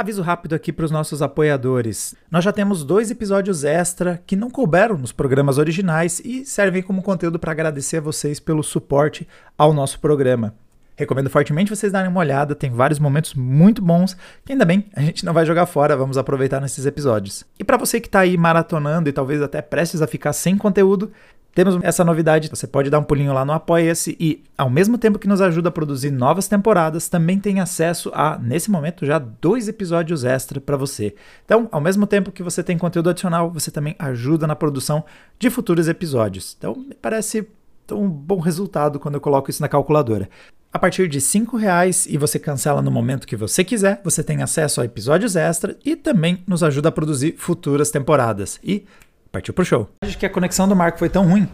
Aviso rápido aqui para os nossos apoiadores. Nós já temos dois episódios extra que não couberam nos programas originais e servem como conteúdo para agradecer a vocês pelo suporte ao nosso programa. Recomendo fortemente vocês darem uma olhada, tem vários momentos muito bons que ainda bem a gente não vai jogar fora, vamos aproveitar nesses episódios. E para você que está aí maratonando e talvez até prestes a ficar sem conteúdo, temos essa novidade, você pode dar um pulinho lá no Apoia-se e, ao mesmo tempo que nos ajuda a produzir novas temporadas, também tem acesso a, nesse momento, já dois episódios extra para você. Então, ao mesmo tempo que você tem conteúdo adicional, você também ajuda na produção de futuros episódios. Então, me parece um bom resultado quando eu coloco isso na calculadora. A partir de R$ reais e você cancela no momento que você quiser, você tem acesso a episódios extra e também nos ajuda a produzir futuras temporadas. E Partiu pro show. Acho que a conexão do Marco foi tão ruim.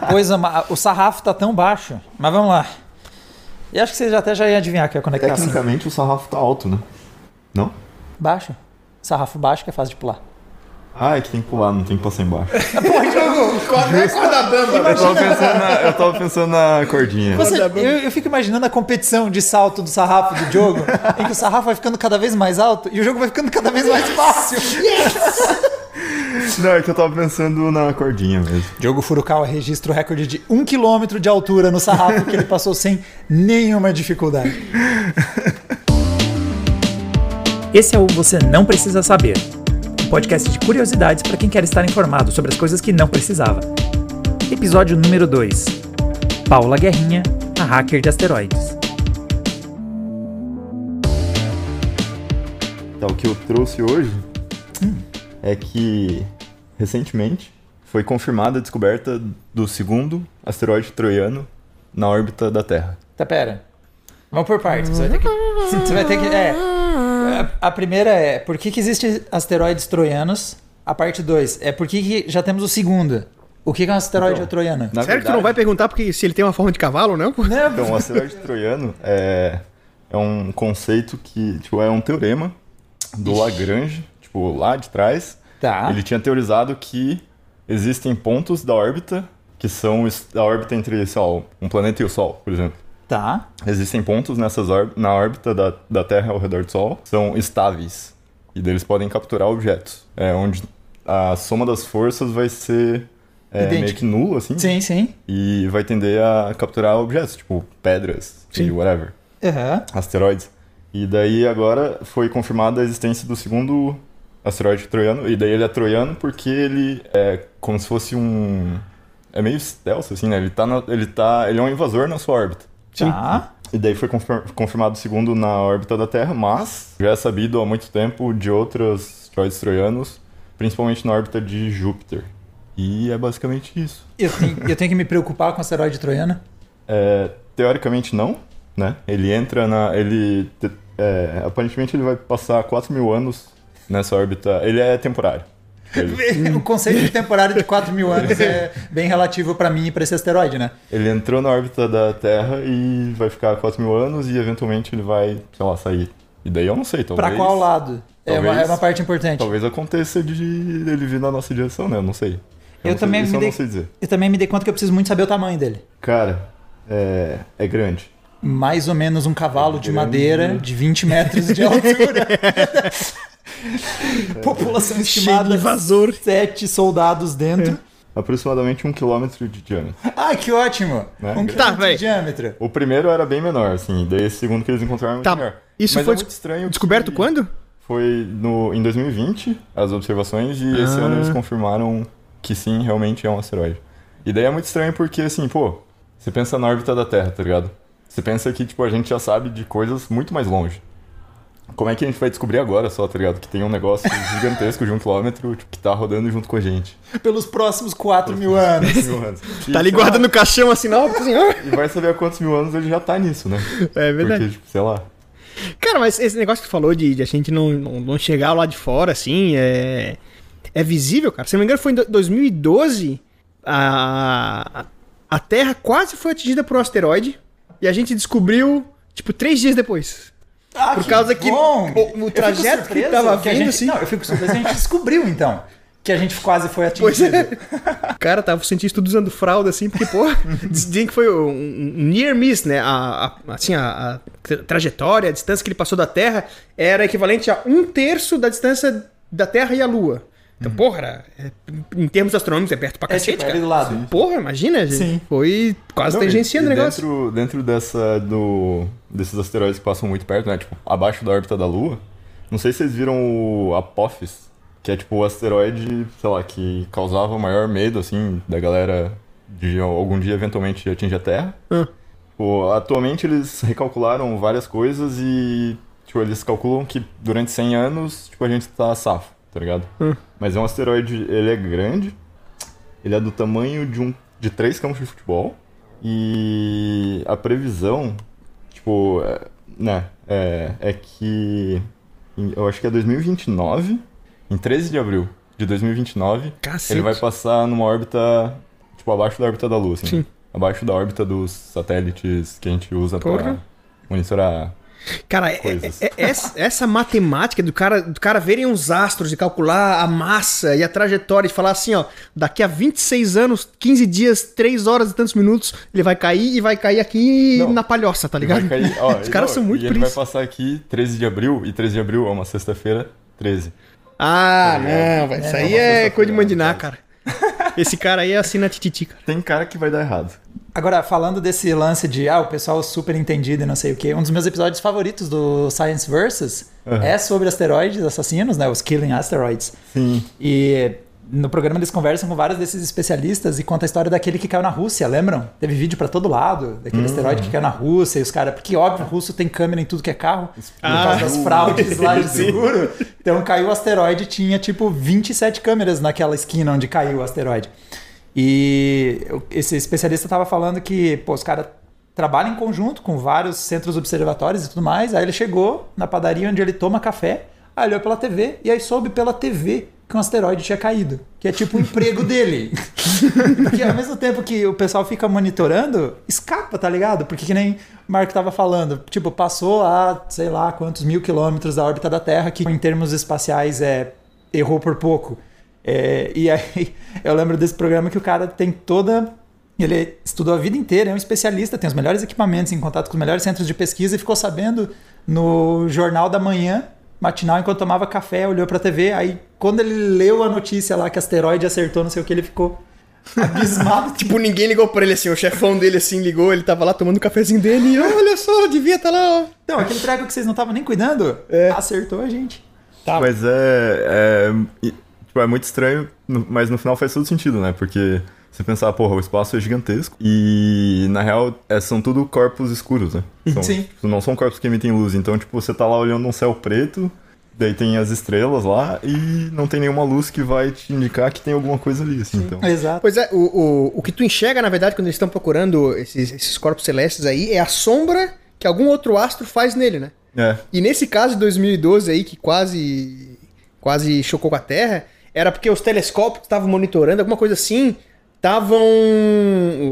Depois o sarrafo tá tão baixo. Mas vamos lá. E acho que você já até já ia adivinhar que a conexão. Tecnicamente o sarrafo tá alto, né? Não? Baixo. Sarrafo baixo que é fácil de pular. Ah, é que tem que pular, não tem que passar embaixo. Pô, jogo, corda bamba. Eu tava, pensando na, eu tava pensando na cordinha. Você, eu, eu, fico imaginando a competição de salto do sarrafo do jogo, em que o sarrafo vai ficando cada vez mais alto e o jogo vai ficando cada vez mais fácil. Yes! Não, é que eu tava pensando na cordinha mesmo. Diogo Furukawa registra o recorde de um quilômetro de altura no sarrafo que ele passou sem nenhuma dificuldade. Esse é o Você Não Precisa Saber, um podcast de curiosidades para quem quer estar informado sobre as coisas que não precisava. Episódio número 2. Paula Guerrinha, a hacker de asteroides. Então, o que eu trouxe hoje é que recentemente foi confirmada a descoberta do segundo asteroide troiano na órbita da Terra. Tá, pera. Vamos por partes. Você vai ter que. Você vai ter que é. A primeira é por que, que existem asteroides troianos? A parte 2 é por que, que já temos o segundo. O que é um asteroide então, troiano? Sério verdade, que tu não vai perguntar porque se ele tem uma forma de cavalo, não? não então, o asteroide troiano é, é um conceito que tipo, é um teorema do Ixi. Lagrange tipo, lá de trás, tá. ele tinha teorizado que existem pontos da órbita que são a órbita entre, sei lá, um planeta e o Sol, por exemplo. Tá. Existem pontos nessas na órbita da, da Terra ao redor do Sol, são estáveis. E deles podem capturar objetos. É onde a soma das forças vai ser é, meio que nula, assim. Sim, sim. E vai tender a capturar objetos, tipo pedras sim. e whatever. Uhum. Asteroides. E daí agora foi confirmada a existência do segundo asteroide troiano, e daí ele é troiano porque ele é como se fosse um. É meio stealth, assim, né? Ele tá, na, ele tá. Ele é um invasor na sua órbita. Tá. E daí foi confirmado segundo na órbita da Terra, mas já é sabido há muito tempo de outros asteroides troianos, principalmente na órbita de Júpiter. E é basicamente isso. Eu tenho, eu tenho que me preocupar com o asteroide troiano? É, teoricamente não, né? Ele entra na. Ele. É, aparentemente ele vai passar 4 mil anos nessa órbita. Ele é temporário. Ele... o conceito de temporário de 4 mil anos é bem relativo para mim e para esse asteroide, né? Ele entrou na órbita da Terra e vai ficar 4 mil anos e eventualmente ele vai, sei lá, sair. E daí eu não sei, talvez. Para qual lado? Talvez, é, uma, é uma parte importante. Talvez aconteça de ele vir na nossa direção, né? Eu não sei. Eu, eu não também sei, me dei, eu. Eu também me dei conta que eu preciso muito saber o tamanho dele. Cara, é, é grande. Mais ou menos um cavalo é de madeira de 20 metros de altura. População estimada. invasor. Sete soldados dentro. É. Aproximadamente um quilômetro de diâmetro. Ah, que ótimo! Né? Um tá, quilômetro de diâmetro. O primeiro era bem menor, assim. Daí esse segundo que eles encontraram tá. menor. Isso Mas foi é muito estranho. Descoberto quando? Foi no, em 2020, as observações, e ah. esse ano eles confirmaram que sim, realmente é um asteroide. E daí é muito estranho porque, assim, pô, você pensa na órbita da Terra, tá ligado? Você pensa que, tipo, a gente já sabe de coisas muito mais longe. Como é que a gente vai descobrir agora só, tá ligado? Que tem um negócio gigantesco de um quilômetro tipo, que tá rodando junto com a gente. Pelos próximos 4 mil anos. mil anos. E, tá ali guardando no caixão assim, não, assim, E vai saber há quantos mil anos ele já tá nisso, né? É verdade. Porque, tipo, sei lá. Cara, mas esse negócio que tu falou de, de a gente não, não, não, chegar lá de fora, assim, é, é visível, cara. Se não me engano, foi em 2012 a, a Terra quase foi atingida por um asteroide e a gente descobriu, tipo, três dias depois. Ah, Por causa que bom. o, o trajeto que tava que vindo, gente, assim. Não, eu fico surpreso que a gente descobriu, então. que a gente quase foi atingido. Pois é. Cara, tava sentindo estudo usando fralda, assim, porque, pô, dizem que foi um, um near miss, né? A, a assim, a, a, trajetória, a distância que ele passou da Terra era equivalente a um terço da distância da Terra e a Lua. Então, uhum. porra, é, em termos astronômicos é perto pra cacete, é, tipo, cara. do lado. Sim. Porra, imagina, gente. Sim. Foi quase Não, tangenciando o negócio. Dentro, dentro dessa, do, desses asteroides que passam muito perto, né? Tipo, abaixo da órbita da Lua, não sei se vocês viram o Apophis, que é tipo o asteroide, sei lá, que causava o maior medo, assim, da galera de algum dia eventualmente atingir a Terra. Hum. Tipo, atualmente eles recalcularam várias coisas e, tipo, eles calculam que durante 100 anos, tipo, a gente tá safo tá ligado? Hum. Mas é um asteroide, ele é grande, ele é do tamanho de um de três campos de futebol e a previsão, tipo, é, né, é, é que eu acho que é 2029, em 13 de abril de 2029, Cacete. ele vai passar numa órbita, tipo, abaixo da órbita da Lua, assim. Sim. Abaixo da órbita dos satélites que a gente usa para monitorar Cara, é, é, é, essa, essa, matemática do cara, do cara verem os astros e calcular a massa e a trajetória e falar assim, ó, daqui a 26 anos, 15 dias, 3 horas e tantos minutos, ele vai cair e vai cair aqui não, na palhoça, tá ligado? Cair, ó, os caras são muito e ele vai passar aqui 13 de abril, e 13 de abril é uma sexta-feira, 13. Ah, tá não, vai, isso aí é coisa de mandinar, cara. Esse cara aí assina tititi, cara. Tem cara que vai dar errado. Agora, falando desse lance de ah, o pessoal super entendido e não sei o que, um dos meus episódios favoritos do Science Versus uhum. é sobre asteroides assassinos, né? Os Killing Asteroids. Sim. E no programa eles conversam com vários desses especialistas e conta a história daquele que caiu na Rússia, lembram? Teve vídeo para todo lado, daquele uhum. asteroide que caiu na Rússia e os caras. Porque, óbvio, o russo tem câmera em tudo que é carro, ah, por causa das fraudes lá de seguro. Então caiu o asteroide tinha tipo 27 câmeras naquela esquina onde caiu o asteroide. E esse especialista estava falando que pô, os caras trabalham em conjunto com vários centros observatórios e tudo mais. Aí ele chegou na padaria onde ele toma café, aí olhou pela TV e aí soube pela TV que um asteroide tinha caído. Que é tipo o emprego dele. Porque ao mesmo tempo que o pessoal fica monitorando, escapa, tá ligado? Porque que nem o Marco tava falando, tipo, passou a, sei lá, quantos mil quilômetros da órbita da Terra, que em termos espaciais é errou por pouco. É, e aí eu lembro desse programa que o cara tem toda. Ele estudou a vida inteira, é um especialista, tem os melhores equipamentos, em contato com os melhores centros de pesquisa e ficou sabendo no jornal da manhã, matinal, enquanto tomava café, olhou pra TV. Aí quando ele leu a notícia lá que asteroide acertou, não sei o que, ele ficou abismado. tipo, ninguém ligou pra ele assim, o chefão dele assim ligou, ele tava lá tomando o cafezinho dele e olha só, devia estar tá lá, ó. Então, aquele treco que vocês não estavam nem cuidando, é. acertou a gente. Tá. Mas é, é Tipo, é muito estranho, mas no final faz todo sentido, né? Porque você pensar, porra, o espaço é gigantesco e, na real, é, são tudo corpos escuros, né? São, Sim. Tipo, não são corpos que emitem luz. Então, tipo, você tá lá olhando um céu preto, daí tem as estrelas lá e não tem nenhuma luz que vai te indicar que tem alguma coisa ali, assim, então. Exato. Pois é, o, o, o que tu enxerga, na verdade, quando eles estão procurando esses, esses corpos celestes aí, é a sombra que algum outro astro faz nele, né? É. E nesse caso de 2012 aí, que quase, quase chocou com a Terra era porque os telescópios que estavam monitorando, alguma coisa assim, estavam.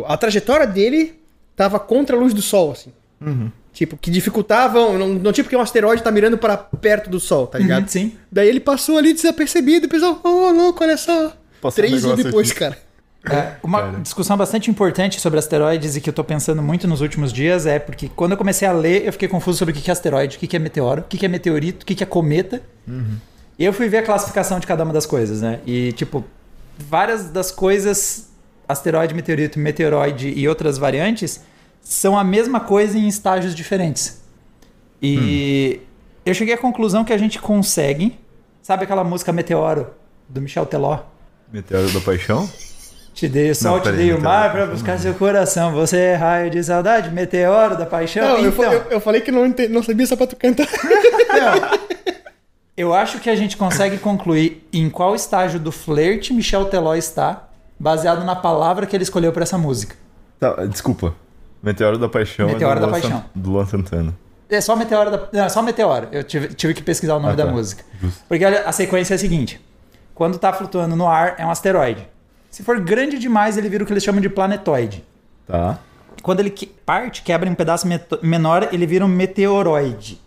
A trajetória dele estava contra a luz do Sol, assim. Uhum. Tipo, que dificultavam. Não, não tipo que um asteroide tá mirando para perto do Sol, tá ligado? Uhum, sim. Daí ele passou ali desapercebido e pensou, oh, louco, olha só. Passou Três um anos depois, aqui. cara. É, uma cara. discussão bastante importante sobre asteroides e que eu tô pensando muito nos últimos dias é porque quando eu comecei a ler, eu fiquei confuso sobre o que é asteroide, o que é meteoro, o que é meteorito, o que é cometa. Uhum. E eu fui ver a classificação de cada uma das coisas, né? E, tipo, várias das coisas, asteroide, meteorito, meteoroide e outras variantes, são a mesma coisa em estágios diferentes. E hum. eu cheguei à conclusão que a gente consegue. Sabe aquela música Meteoro, do Michel Teló? Meteoro da Paixão? Te dei o sol, não, te dei o mar para buscar seu coração. Você é raio de saudade, meteoro da paixão. Não, então... eu, eu, eu, falei que não, não sabia só pra tu cantar. Não, eu acho que a gente consegue concluir em qual estágio do flerte Michel Teló está, baseado na palavra que ele escolheu para essa música. Tá, desculpa. Meteoro da Paixão Meteoro é da Paixão. Do Luan Santana. É só Meteoro da... Não, é só Meteoro. Eu tive, tive que pesquisar o nome ah, da tá. música. Justo. Porque a sequência é a seguinte. Quando está flutuando no ar, é um asteroide. Se for grande demais, ele vira o que eles chamam de planetoide. Tá. Quando ele parte, quebra em um pedaço menor, ele vira um meteoroide.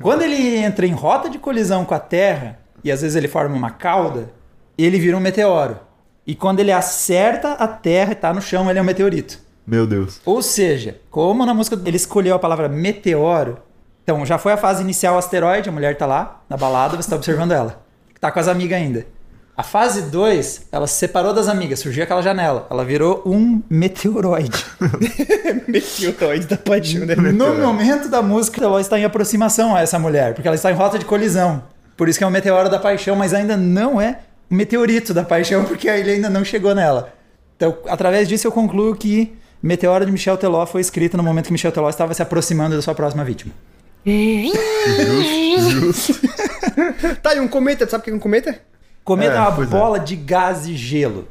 Quando ele entra em rota de colisão com a Terra, e às vezes ele forma uma cauda, ele vira um meteoro. E quando ele acerta a Terra e tá no chão, ele é um meteorito. Meu Deus. Ou seja, como na música ele escolheu a palavra meteoro, então já foi a fase inicial asteroide, a mulher tá lá na balada, você tá observando ela. Tá com as amigas ainda. A fase 2, ela se separou das amigas, surgiu aquela janela. Ela virou um meteoroide. Meteoroide da paixão, né? No momento da música, ela está em aproximação a essa mulher, porque ela está em rota de colisão. Por isso que é um meteoro da paixão, mas ainda não é um meteorito da paixão, porque ele ainda não chegou nela. Então, através disso, eu concluo que Meteoro de Michel Teló foi escrito no momento que Michel Teló estava se aproximando da sua próxima vítima. Tá, e um cometa, tu sabe o que é um cometa? Cometa é, É, uma é. bola de gás e gelo.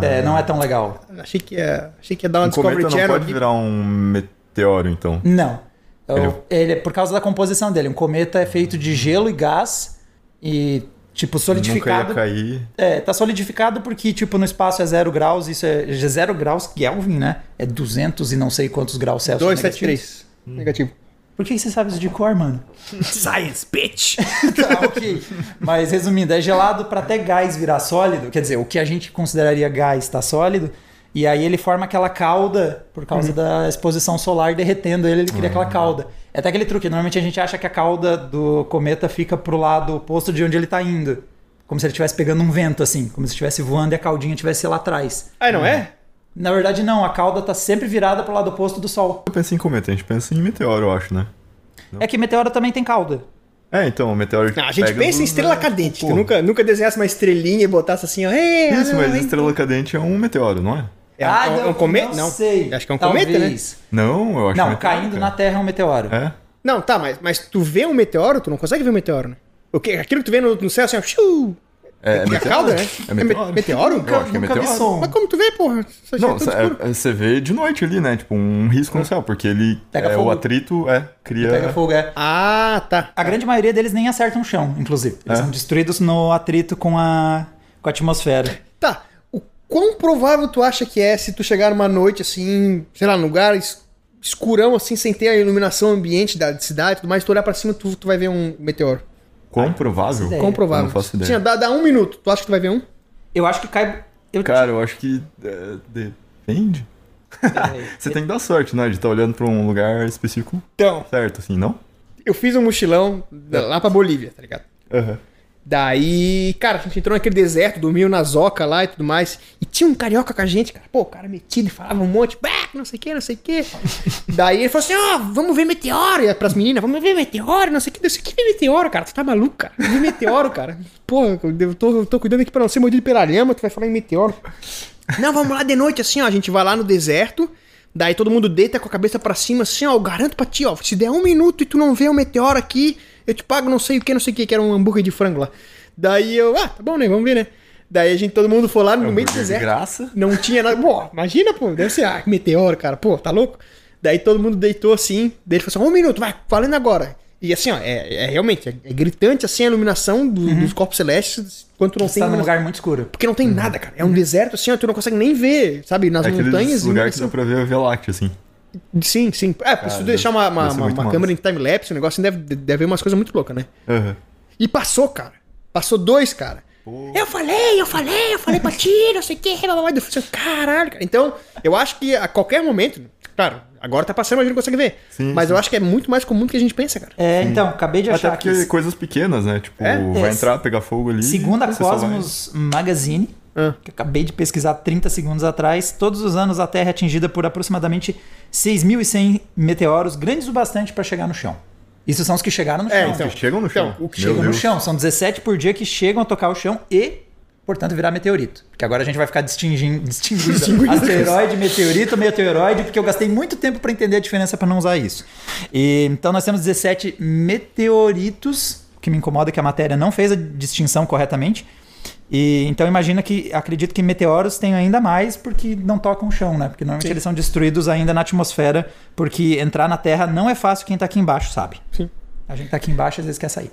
É, não é tão legal. Achei que ia, achei que ia dar uma Um cometa Discovery não Channel pode aqui. virar um meteoro, então. Não. Ele- Ele, é por causa da composição dele. Um cometa é feito de gelo e gás e, tipo, Nunca solidificado. ia cair. É, tá solidificado porque, tipo, no espaço é zero graus, isso é é zero graus Kelvin, né? É 200 e não sei quantos graus Celsius. 273. Negativo. Por que você sabe isso de cor, mano? Science, bitch! tá, ok. Mas resumindo, é gelado para até gás virar sólido. Quer dizer, o que a gente consideraria gás está sólido. E aí ele forma aquela cauda por causa da exposição solar derretendo ele, ele cria aquela cauda. É até aquele truque. Normalmente a gente acha que a cauda do cometa fica pro lado oposto de onde ele tá indo. Como se ele estivesse pegando um vento, assim. Como se estivesse voando e a caudinha estivesse lá atrás. Ah, não é? Na verdade, não. A cauda tá sempre virada pro lado oposto do Sol. Eu penso em cometa, a gente pensa em meteoro, eu acho, né? É que meteoro também tem cauda. É, então, o meteoro. Não, a gente pega pensa em estrela né? cadente. Tu nunca, nunca desenhasse uma estrelinha e botasse assim, ó. Isso, ah, não, mas estrela cadente é um meteoro, não é? É, é um- é um cometa? Não, Não. sei. Acho que é um cometa, né? Talvez. Não, eu acho Não, meteoro, caindo cara. na Terra é um meteoro. É? Não, tá, mas, mas tu vê um meteoro, tu não consegue ver um meteoro, né? O que, aquilo que tu vê no, no céu, assim, ó, É, é a meteoro. né? É meteoro. me- meteoro? Eu acho que é Nunca meteoro. som. Mas como tu vê, porra? Isso Não, é você vê de noite ali, né? Tipo, um risco no céu, porque ele. Pega é, fogo. o atrito, é, cria. Pega fogo, é. Ah, tá. A grande maioria deles nem acertam o chão, inclusive. Eles É? são destruídos no atrito com a, com a atmosfera. Tá. O quão provável tu acha que é se tu chegar numa noite assim, sei lá, num lugar es- escurão, assim, sem ter a iluminação ambiente da cidade e tudo mais, tu olhar pra cima, tu, tu vai ver um meteoro. Quão provável? ideia. Quão provável? Eu não faço ideia. Tinha, dá, dá um minuto, tu acha que tu vai ver um? Eu acho que cai. Eu, Cara, eu acho que. é, depende. Você tem que dar sorte, né? De estar olhando pra um lugar específico Então, certo, assim, não? eu fiz um mochilão da- lá pra Bolívia, tá ligado? Aham. Daí, cara, a gente entrou naquele deserto, dormiu na zoca lá e tudo mais. E tinha um carioca com a gente, cara. Pô, o cara metido e falava um monte, não sei o que, não sei o que. Daí ele falou assim: ó, vamos ver meteoro. E pras meninas, vamos ver meteoro, não sei o que. Desse que meteoro, cara? Tu tá maluco, cara? Ver meteoro, cara. Pô, eu tô, eu tô cuidando aqui pra não ser mordido pela lhama, tu vai falar em meteoro. Não, vamos lá de noite assim, ó. A gente vai lá no deserto. Daí todo mundo deita com a cabeça pra cima, assim, ó. Eu garanto pra ti, ó. Se der um minuto e tu não vê um meteoro aqui, eu te pago não sei o que, não sei o que, que era um hambúrguer de frango lá. Daí eu, ah, tá bom, né? Vamos ver, né? Daí a gente, todo mundo foi lá no meio do De deserto. graça. Não tinha nada. Pô, imagina, pô, deve ser, ah, meteoro, cara. Pô, tá louco? Daí todo mundo deitou assim. Daí ele falou assim: um minuto, vai, falando agora. E assim, ó, é, é realmente, é, é gritante assim a iluminação do- dos corpos celestes quando tu não Você tem tá num lugar muito escuro. Porque não tem nada, cara. É um deserto assim, ó, tu não consegue nem ver, sabe? Nas É montanhas. aqueles lugares que dá pra ver a Via Láctea, assim. Sim, sim. É, se deve- deixar uma, uma, uma- uma câmera em time-lapse, o negócio assim, deve, deve ver umas coisas muito loucas, né? Aham. E passou, cara. Passou dois, cara. Eu falei, eu falei, eu falei pra ti, não sei o que, blá, blá, blá. Eu falei caralho, cara. Então, eu acho que a qualquer momento, claro, agora tá passando, mas a gente não consegue ver. Sim, mas sim. eu acho que é muito mais comum do que a gente pensa, cara. É, então, acabei de Até achar porque aqui. coisas pequenas, né? Tipo, É? vai É. entrar, pegar fogo ali. Segundo a você só vai- Cosmos Magazine, Ah. que eu acabei de pesquisar 30 segundos atrás, todos os anos a Terra é atingida por aproximadamente 6.100 meteoros, grandes o bastante para chegar no chão. Isso são os que chegaram no chão. É, então. Que chegam no chão. Então, o que Meu chegam no Deus. chão. São 17 por dia que chegam a tocar o chão e, portanto, virar meteorito. Porque agora a gente vai ficar distinguindo, distinguindo asteroide, meteorito, meteoroide, porque eu gastei muito tempo para entender a diferença para não usar isso. E, então nós temos 17 meteoritos, o que me incomoda é que a matéria não fez a distinção corretamente. E, então imagina que acredito que meteoros tenham ainda mais porque não tocam o chão, né? Porque normalmente Sim. eles são destruídos ainda na atmosfera, porque entrar na Terra não é fácil quem tá aqui embaixo, sabe? Sim. A gente tá aqui embaixo às vezes quer sair.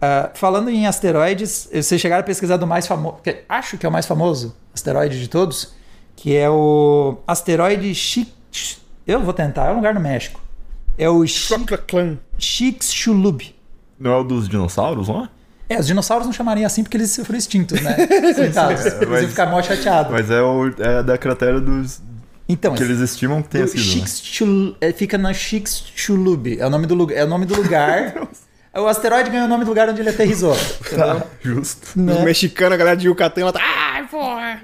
Ah, falando em asteroides, vocês chegaram a pesquisar do mais famoso, que acho que é o mais famoso asteroide de todos, que é o asteroide Chix. Eu vou tentar, é um lugar no México. É o. Chicxulub. Não é o dos dinossauros lá? É, os dinossauros não chamariam assim porque eles foram extintos, né? Coitados. É, Eles iam ficar mó chateados. Mas é, o, é da cratera dos. Então, que eles estimam que tenha sido. né? É, fica na Chicxulub. É o nome do lugar. É o nome do lugar. o asteroide ganhou o nome do lugar onde ele aterrissou. Tá, justo. Os Né? mexicanos, a galera de Yucatán, ela tá. Ai, porra!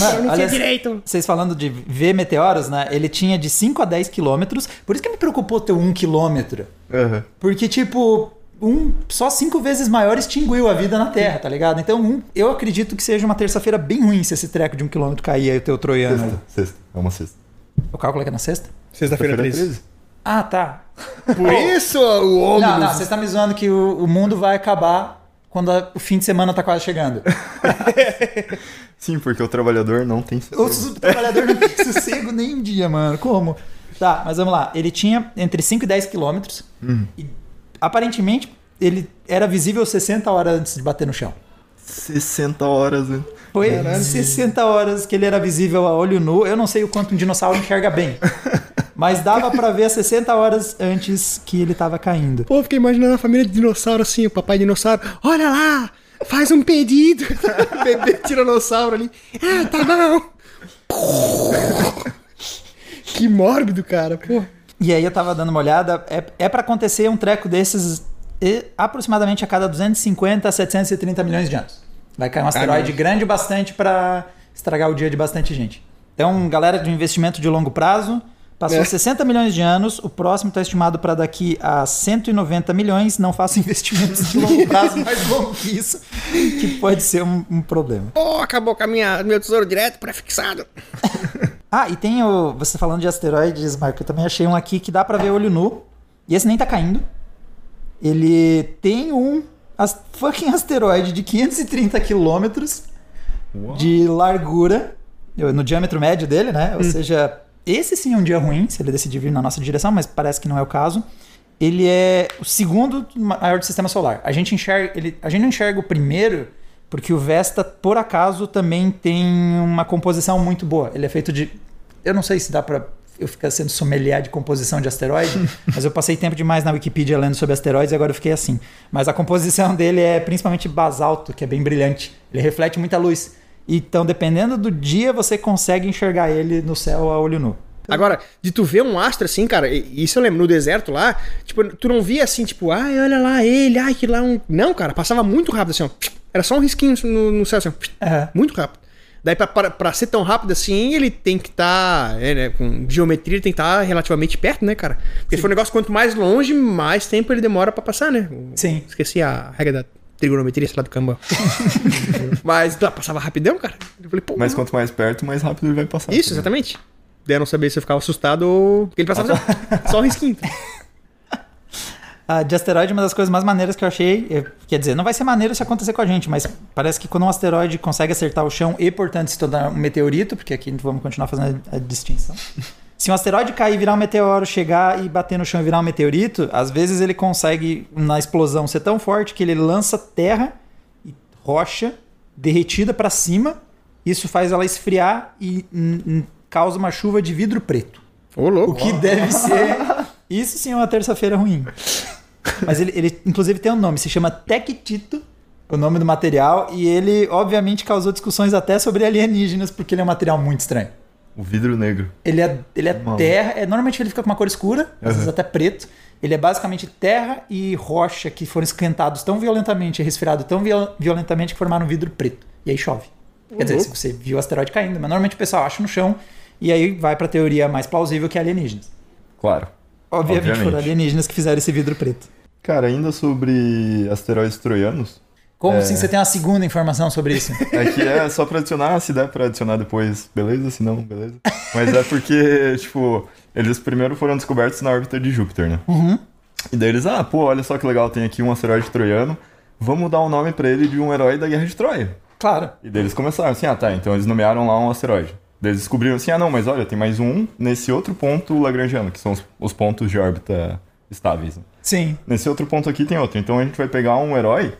Mano, Eu não olha- sei direito. Vocês falando de ver meteoros, né? Ele tinha de 5 a 10 quilômetros. Por isso que me preocupou ter um quilômetro. Aham. Porque, tipo, um só cinco vezes maior extinguiu a vida na Terra, tá ligado? Então, um, eu acredito que seja uma terça-feira bem ruim se esse treco de um quilômetro cair aí o teu troiano. Sexta. Sexta. É uma sexta. O cálculo é que é na sexta? Sexta-feira Sexta-feira 13. Ah, tá. Por isso, o homem. Não, não, você está me zoando que o, o mundo vai acabar quando a- o fim de semana tá quase chegando. Sim, porque o trabalhador não tem O sossego. su- trabalhador não tem sossego nem um dia, mano. Como? Tá, mas vamos lá. Ele tinha entre 5 e 10 quilômetros. E aparentemente ele era visível 60 horas antes de bater no chão. 60 horas, né? Foi 60 horas que ele era visível a olho nu. Eu não sei o quanto um dinossauro enxerga bem. Mas dava pra ver 60 horas antes que ele tava caindo. Pô, fiquei imaginando a família de dinossauro assim, o papai dinossauro. Olha lá! Faz um pedido! Bebê tiranossauro ali. Ah, tá bom! que mórbido, cara. Pô. E aí eu tava dando uma olhada. É, é para acontecer um treco desses aproximadamente a cada 250 a 730 milhões de anos. Vai cair um asteroide grande bastante pra estragar o dia de bastante gente. Então, galera de investimento de longo prazo, passou É. 60 milhões de anos, o próximo está estimado para daqui a 190 milhões. Não faça investimentos de longo prazo mais longo que isso, que pode ser um, um problema. Pô, acabou com a minha, meu tesouro direto pré-fixado. Ah, e tem o. Você falando de asteroides, Marco, eu também achei um aqui que dá pra ver olho nu. E esse nem tá caindo. Ele tem um as- fucking asteroide de 530 quilômetros de largura, no diâmetro médio dele, né? Ou seja, esse sim é um dia ruim, se ele decidir vir na nossa direção, mas parece que não é o caso. Ele é o segundo maior do sistema solar. A gente enxerga, ele, a gente não enxerga o primeiro porque o Vesta, por acaso, também tem uma composição muito boa. Ele é feito de. Eu não sei se dá pra eu ficar sendo sommelier de composição de asteroide, mas eu passei tempo demais na Wikipedia lendo sobre asteroides e agora eu fiquei assim. Mas a composição dele é principalmente basalto, que é bem brilhante. Ele reflete muita luz. Então, dependendo do dia, você consegue enxergar ele no céu a olho nu. Agora, de tu ver um astro assim, cara, isso eu lembro, no deserto lá, tipo, tu não via assim, tipo, ai, olha lá ele, ai, que lá um. Não, cara, passava muito rápido assim, ó. Era só um risquinho no, no céu, assim. É. Muito rápido. Daí, pra, pra, pra ser tão rápido assim, ele tem que estar. né, com geometria, ele tem que estar relativamente perto, né, cara? Porque se for um negócio, quanto mais longe, mais tempo ele demora pra passar, né? Sim. Esqueci a regra da trigonometria, sei lá, do cambão. Mas tá, passava rapidão, cara. Eu falei, pô. Mas quanto mais perto, mais rápido ele vai passar. Isso, tá exatamente. Daí eu não sabia se eu ficava assustado ou. Porque ele passava só, só um risquinho. Ah, de asteroide, uma das coisas mais maneiras que eu achei, é- quer dizer, não vai ser maneiro se acontecer com a gente, mas parece que quando um asteroide consegue acertar o chão e, portanto, se tornar um meteorito, porque aqui vamos continuar fazendo a, a distinção. Se um asteroide cair, virar um meteoro, chegar e bater no chão e virar um meteorito, às vezes ele consegue, na explosão, ser tão forte que ele lança terra e rocha derretida para cima. Isso faz ela esfriar e causa uma chuva de vidro preto. Ô, O louco. que deve ser. Isso sim é uma terça-feira ruim. Mas ele, ele, inclusive, tem um nome, se chama Tectito, o nome do material, e ele, obviamente, causou discussões até sobre alienígenas, porque ele é um material muito estranho. O vidro negro. Ele é, ele é terra, é, normalmente ele fica com uma cor escura, às Uhum. vezes até preto. Ele é basicamente terra e rocha que foram esquentados tão violentamente e resfriados tão viol- violentamente que formaram um vidro preto. E aí chove. Quer dizer, se você viu o asteroide caindo, mas normalmente o pessoal acha no chão e aí vai pra teoria mais plausível que é alienígenas. Claro. Obviamente, Obviamente. foram alienígenas que fizeram esse vidro preto. Cara, ainda sobre asteroides troianos, Como É. assim você tem uma segunda informação sobre isso? Aqui é só pra adicionar, se der pra adicionar depois, beleza? Se não, beleza. Mas é porque, tipo, eles primeiro foram descobertos na órbita de Júpiter, né? Uhum. E daí eles, ah, pô, olha só que legal, tem aqui um asteroide troiano, vamos dar o nome pra ele de um herói da Guerra de Troia. Claro. E daí eles começaram assim, ah, tá, então eles nomearam lá um asteroide. Eles descobriram assim, ah, não, mas olha, tem mais um nesse outro ponto lagrangiano, que são os, os pontos de órbita estáveis. né? Sim. Nesse outro ponto aqui tem outro. Então a gente vai pegar um herói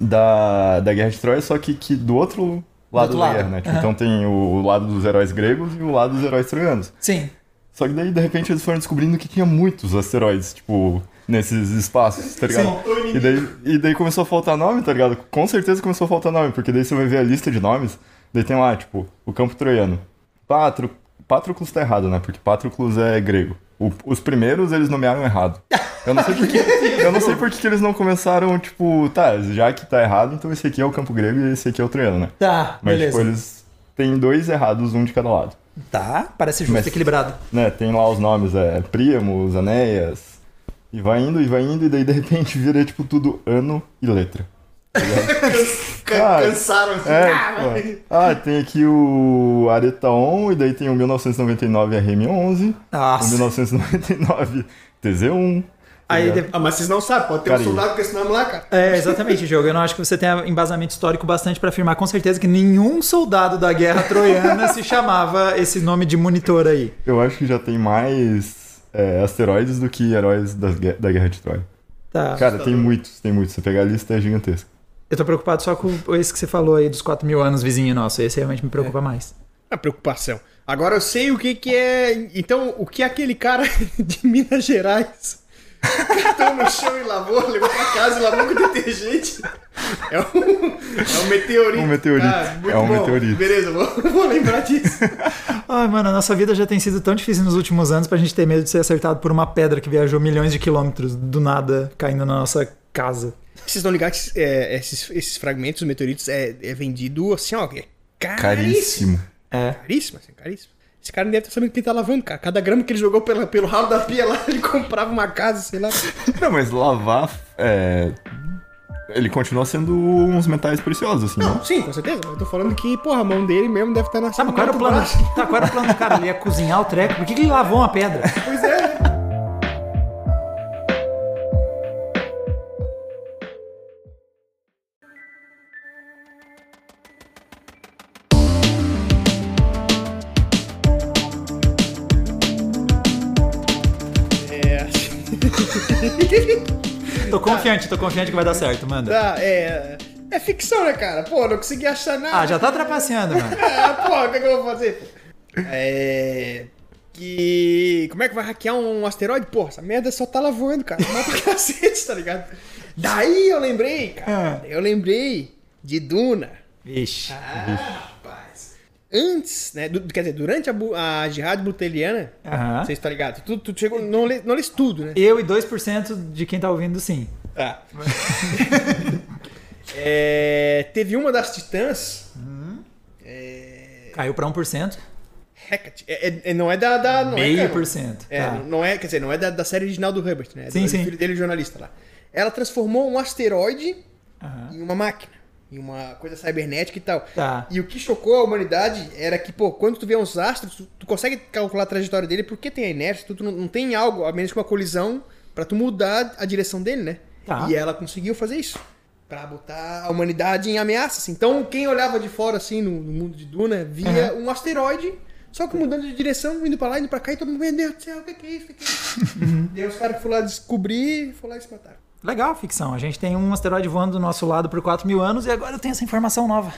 da, da Guerra de Troia, só que, que do outro lado outro da lado. guerra, né? Tipo, Aham. Então tem o, lado dos heróis gregos e o lado dos heróis troianos. Sim. Só que daí, de repente, eles foram descobrindo que tinha muitos asteroides, tipo, nesses espaços, tá ligado? E daí, e daí começou a faltar nome, tá ligado? Com certeza começou a faltar nome, porque daí você vai ver a lista de nomes, daí tem lá, tipo, o campo troiano. Patro, Patroclus tá errado, né? Porque Patroclus é grego. O- os primeiros eles nomearam errado. Eu não sei por que, eu não sei por que eles não começaram, tipo, tá, já que tá errado, então esse aqui é o campo grego e esse aqui é o troiano, né? Tá, Mas, beleza. tipo, eles têm dois errados, um de cada lado. Tá, parece justo, Mas- equilibrado. Né, tem lá os nomes, é Priamos, Anéas, e vai indo, e vai indo, e daí de repente vira, tipo, tudo ano e letra. Cansaram assim. É, ah, mas- tipo, ah, tem aqui o Aretaon, e daí tem o 1999 RM11, o Nossa. 1999 TZ1. tá Aí, de- Ah, mas vocês não sabem, pode ter um soldado com esse nome lá, cara. É, exatamente, Diogo. Eu não acho que você tenha embasamento histórico bastante pra afirmar com certeza que nenhum soldado da guerra troiana se chamava esse nome de monitor aí. Eu acho que já tem mais é, asteroides do que heróis das da Guerra de Troia. Tá. Cara, tem muitos, tem muitos. Você pegar a lista é gigantesca. Eu tô preocupado só com esse que você falou aí dos 4 mil anos vizinho nosso. Esse realmente me preocupa mais. A preocupação. Agora eu sei o que que é. Então, o que aquele cara de Minas Gerais catou no chão e lavou, levou pra casa e lavou com detergente. É um, é um meteorito. Um meteorito. Ah, muito É um bom. meteorito. Beleza, vou, vou lembrar disso. Ai, mano, a nossa vida já tem sido tão difícil nos últimos anos pra gente ter medo de ser acertado por uma pedra que viajou milhões de quilômetros do nada caindo na nossa casa. Vocês estão ligados que é, esses, esses fragmentos, os meteoritos, é, é vendido assim, ó. É caríssimo. Caríssimo. É. Caríssimo, assim, caríssimo. Esse cara não deve estar sabendo o que ele tá lavando, cara. Cada grama que ele jogou pela, pelo ralo da pia lá, ele comprava uma casa, sei lá. Não, mas lavar. É... Ele continua sendo uns metais preciosos, assim, não? Sim, com certeza. mas Eu tô falando que, porra, a mão dele mesmo deve estar na Sabe qual era o plano? Tá, qual era o plano do cara? Ele ia cozinhar o treco. Por que, que ele lavou uma pedra? Pois né? É. Tô confiante, tô confiante que vai dar certo, manda. Tá, é. É ficção, né, cara? Pô, não consegui achar nada. Ah, já tá trapaceando, mano. É, pô, o que, que eu vou fazer? É. Que. Como é que vai hackear um asteroide? Pô, essa merda só tá lavando, cara. Mal pra cacete, tá ligado? Daí eu lembrei, cara. Ah. Eu lembrei de Duna. Vixe. Ah. Antes, né? du- quer dizer, durante a, a jihad buteliana, Aham. você está ligado? Tu, tu chegou. Não lê, não lês tudo, né? Eu e 2% de quem tá ouvindo, sim. Tá. É, teve uma das titãs. É, Caiu pra 1%. Hecate. É, é- é- não é da. da não é Meio canon. por cento. É, Tá. não é, quer dizer, não é da, da série original do Herbert, né? É Sim, do sim. filho dele, jornalista lá. Ela transformou um asteroide Aham. em uma máquina, em uma coisa cibernética e tal. Tá. E o que chocou a humanidade era que, pô, quando tu vê uns astros, tu, tu consegue calcular a trajetória dele porque tem a inércia, tu, tu não, não tem algo, a menos que uma colisão, pra tu mudar a direção dele, né? Tá. E ela conseguiu fazer isso. Pra botar a humanidade em ameaça. assim. Então, quem olhava de fora, assim, no, no mundo de Duna, via um asteroide, só que mudando de direção, indo pra lá, indo pra cá, e todo mundo, meu Deus do céu, o que, é isso? O que, é isso? e aí os caras que foram lá descobrir, foram lá e se mataram. Legal, ficção. A gente tem um asteroide voando do nosso lado por 4 mil anos e agora eu tenho essa informação nova.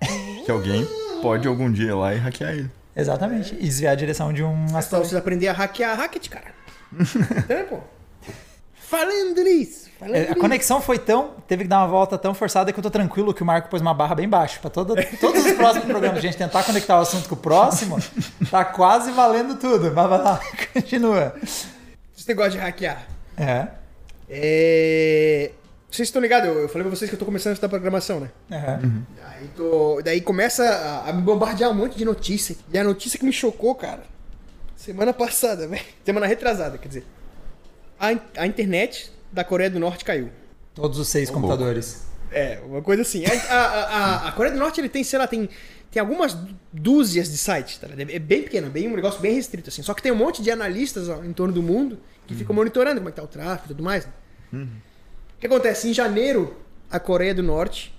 Que alguém pode algum dia ir lá e hackear ele. Exatamente. E desviar a direção de um pra asteroide. vocês aprenderem a hackear a Hackett, cara. Entendeu, pô? Falando nisso, falando É, A conexão foi tão. Teve que dar uma volta tão forçada que eu tô tranquilo que o Marco pôs uma barra bem baixa. Pra todo, todos os próximos programas, a gente tentar conectar o assunto com o próximo, tá quase valendo tudo. Mas vai lá, continua. Esse negócio de hackear. É. É... Vocês estão ligados? Eu eu falei pra vocês que eu tô começando a estudar programação, né? é. Aí tô... Daí começa a, a me bombardear um monte de notícia. E a notícia que me chocou, cara, semana passada, velho. Semana retrasada, quer dizer. A, in- a internet da Coreia do Norte caiu. Todos os seis computadores. É, uma coisa assim. A, a, a, a Coreia do Norte ele tem, sei lá, tem, tem algumas dúzias de sites, tá? ligado? É bem pequeno, bem, um negócio bem restrito, assim. Só que tem um monte de analistas ó, em torno do mundo que ficam monitorando como é que tá o tráfego e tudo mais. né? O que acontece? Em janeiro, a Coreia do Norte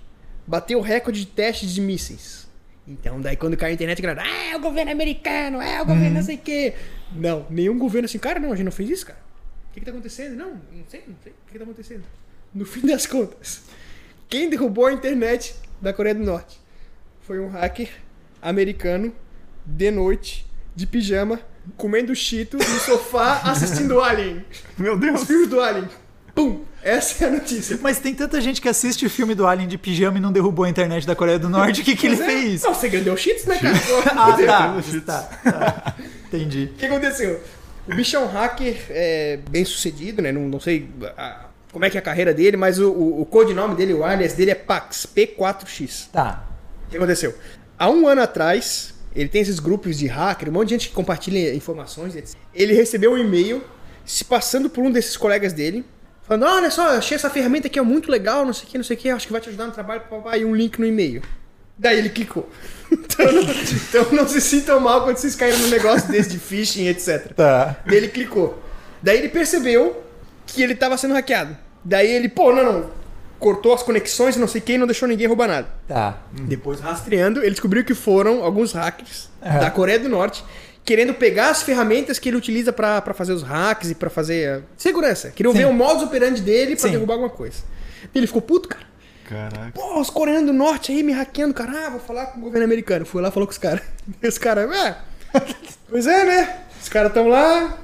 bateu o recorde de testes de mísseis. Então, daí quando cai a internet, galera, ah, é o governo americano, é o governo não sei o quê. Não, nenhum governo assim, cara, não, a gente não fez isso, cara. O que que tá acontecendo? Não, não sei, não sei. O que que tá acontecendo? No fim das contas, quem derrubou a internet da Coreia do Norte foi um hacker americano de noite, de pijama, comendo cheetos no sofá assistindo Alien. Meu Deus. Os filmes do Alien. Pum! Essa é a notícia. Mas tem tanta gente que assiste o filme do Alien de pijama e não derrubou a internet da Coreia do Norte. O que, que ele é- fez? Não, é o cheats, né, cara? Ah, tá. Tá, tá. Entendi. O que aconteceu? O bicho é um hacker é, bem sucedido, né? Não, não sei a- como é que é a carreira dele, mas o, o, o codinome dele, o alias dele é Pax, P4X. Tá. O que aconteceu? Há um ano atrás, ele tem esses grupos de hacker, um monte de gente que compartilha informações. etc. Ele recebeu um e-mail se passando por um desses colegas dele, falando: Olha só, eu achei essa ferramenta aqui é muito legal, não sei o que, não sei o que, acho que vai te ajudar no trabalho, papá, e um link no e-mail. Daí ele clicou. Então não, então não se sintam mal quando vocês caíram num negócio desse de phishing, etc. Tá. Daí ele clicou. Daí ele percebeu que ele tava sendo hackeado. Daí ele, pô, não, não. Cortou as conexões e não sei quem, não deixou ninguém roubar nada. Tá. Depois, rastreando, ele descobriu que foram alguns hackers da Coreia do Norte querendo pegar as ferramentas que ele utiliza pra pra fazer os hacks e pra fazer uh, segurança. Queriam Sim. ver o modus operandi dele pra Sim. derrubar alguma coisa. E ele ficou puto, cara. Caraca. Pô, os coreanos do norte aí me hackeando, cara. Ah, vou falar com o governo americano. Fui lá, falou com os caras. E os caras, é. Pois é, né? Os caras estão lá.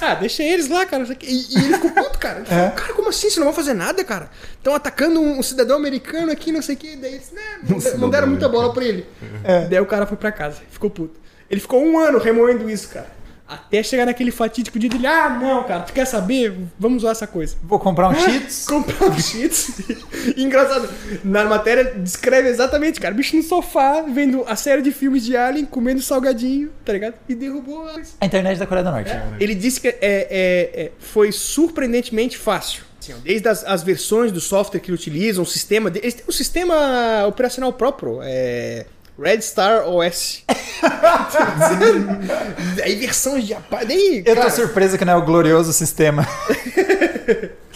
Ah, deixa eles lá, cara. E, e ele ficou puto, cara. Ele falou, É. Cara, como assim? Vocês não vão fazer nada, cara? Estão atacando um, um cidadão americano aqui, não sei o que. Daí eles, né? Não, de- não deram muita bola pra ele. É. Daí o cara foi pra casa. Ficou puto. Ele ficou um ano remoendo isso, cara. Até chegar naquele fatídico dia dele. Ah, não, cara. Tu quer saber? Vamos usar essa coisa. Vou comprar um cheats. Comprar um cheats. Engraçado, na matéria descreve exatamente, cara, bicho no sofá, vendo a série de filmes de Alien, comendo salgadinho, tá ligado? E derrubou a... A internet da Coreia do Norte. Ele disse que é, é- é- foi surpreendentemente fácil. Assim, desde as, as versões do software que ele utiliza, o sistema... Eles têm um sistema operacional próprio, é... Red Star OS. Aí versões de... Daí, Eu tô cara, surpreso que não é o glorioso sistema.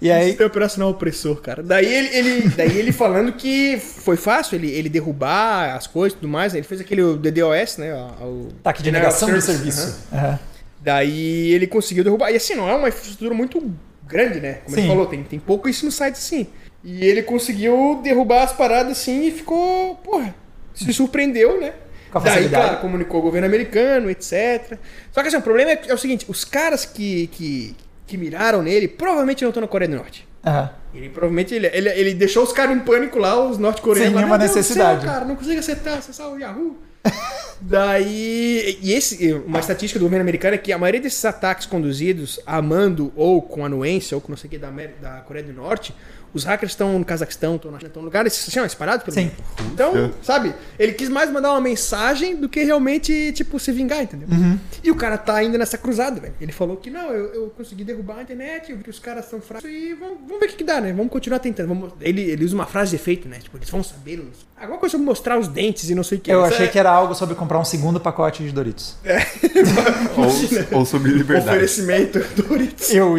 e aí. Sistema operacional opressor, cara. Daí ele, ele- daí ele falando que foi fácil ele, ele derrubar as coisas e tudo mais. né? Ele fez aquele DDoS, né? O Ataque de General negação Service. serviço. Aham. Aham. Daí ele conseguiu derrubar. E assim, não é uma infraestrutura muito grande, né? Como Sim. ele falou, tem, tem pouco isso no site assim. E ele conseguiu derrubar as paradas assim e ficou, porra, se surpreendeu, né? Com a Daí, claro, comunicou o governo americano, etc. Só que assim, o problema é, é o seguinte: os caras que, que, que miraram nele provavelmente não estão na Coreia do Norte. Aham. Ele provavelmente ele, ele, ele deixou os caras em pânico lá, os norte-coreanos. Sem nenhuma "Meu Deus do necessidade." Céu, cara, não consigo acertar, acessar o Yahoo. Daí. E esse, uma estatística do governo americano é que a maioria desses ataques conduzidos a mando ou com anuência ou com não sei o que da, América- da Coreia do Norte, os hackers estão no Cazaquistão, estão na China, estão em lugares assim, ó, espalhados pelo Sim. mundo. Então, sabe, ele quis mais mandar uma mensagem do que realmente, tipo, se vingar, entendeu? Uhum. E o cara tá ainda nessa cruzada, velho. Ele falou que não, eu, eu consegui derrubar a internet, eu vi que os caras são fracos e vamos, vamos ver o que, que dá, né? Vamos continuar tentando. Vamos- Ele, ele usa uma frase de efeito, né? Tipo, eles vão saber. não sei- Alguma coisa sobre mostrar os dentes e não sei o que. Eu achei é- que era algo sobre comprar um segundo pacote de Doritos. Ou, ou sobre liberdade. Oferecimento Doritos. Eu,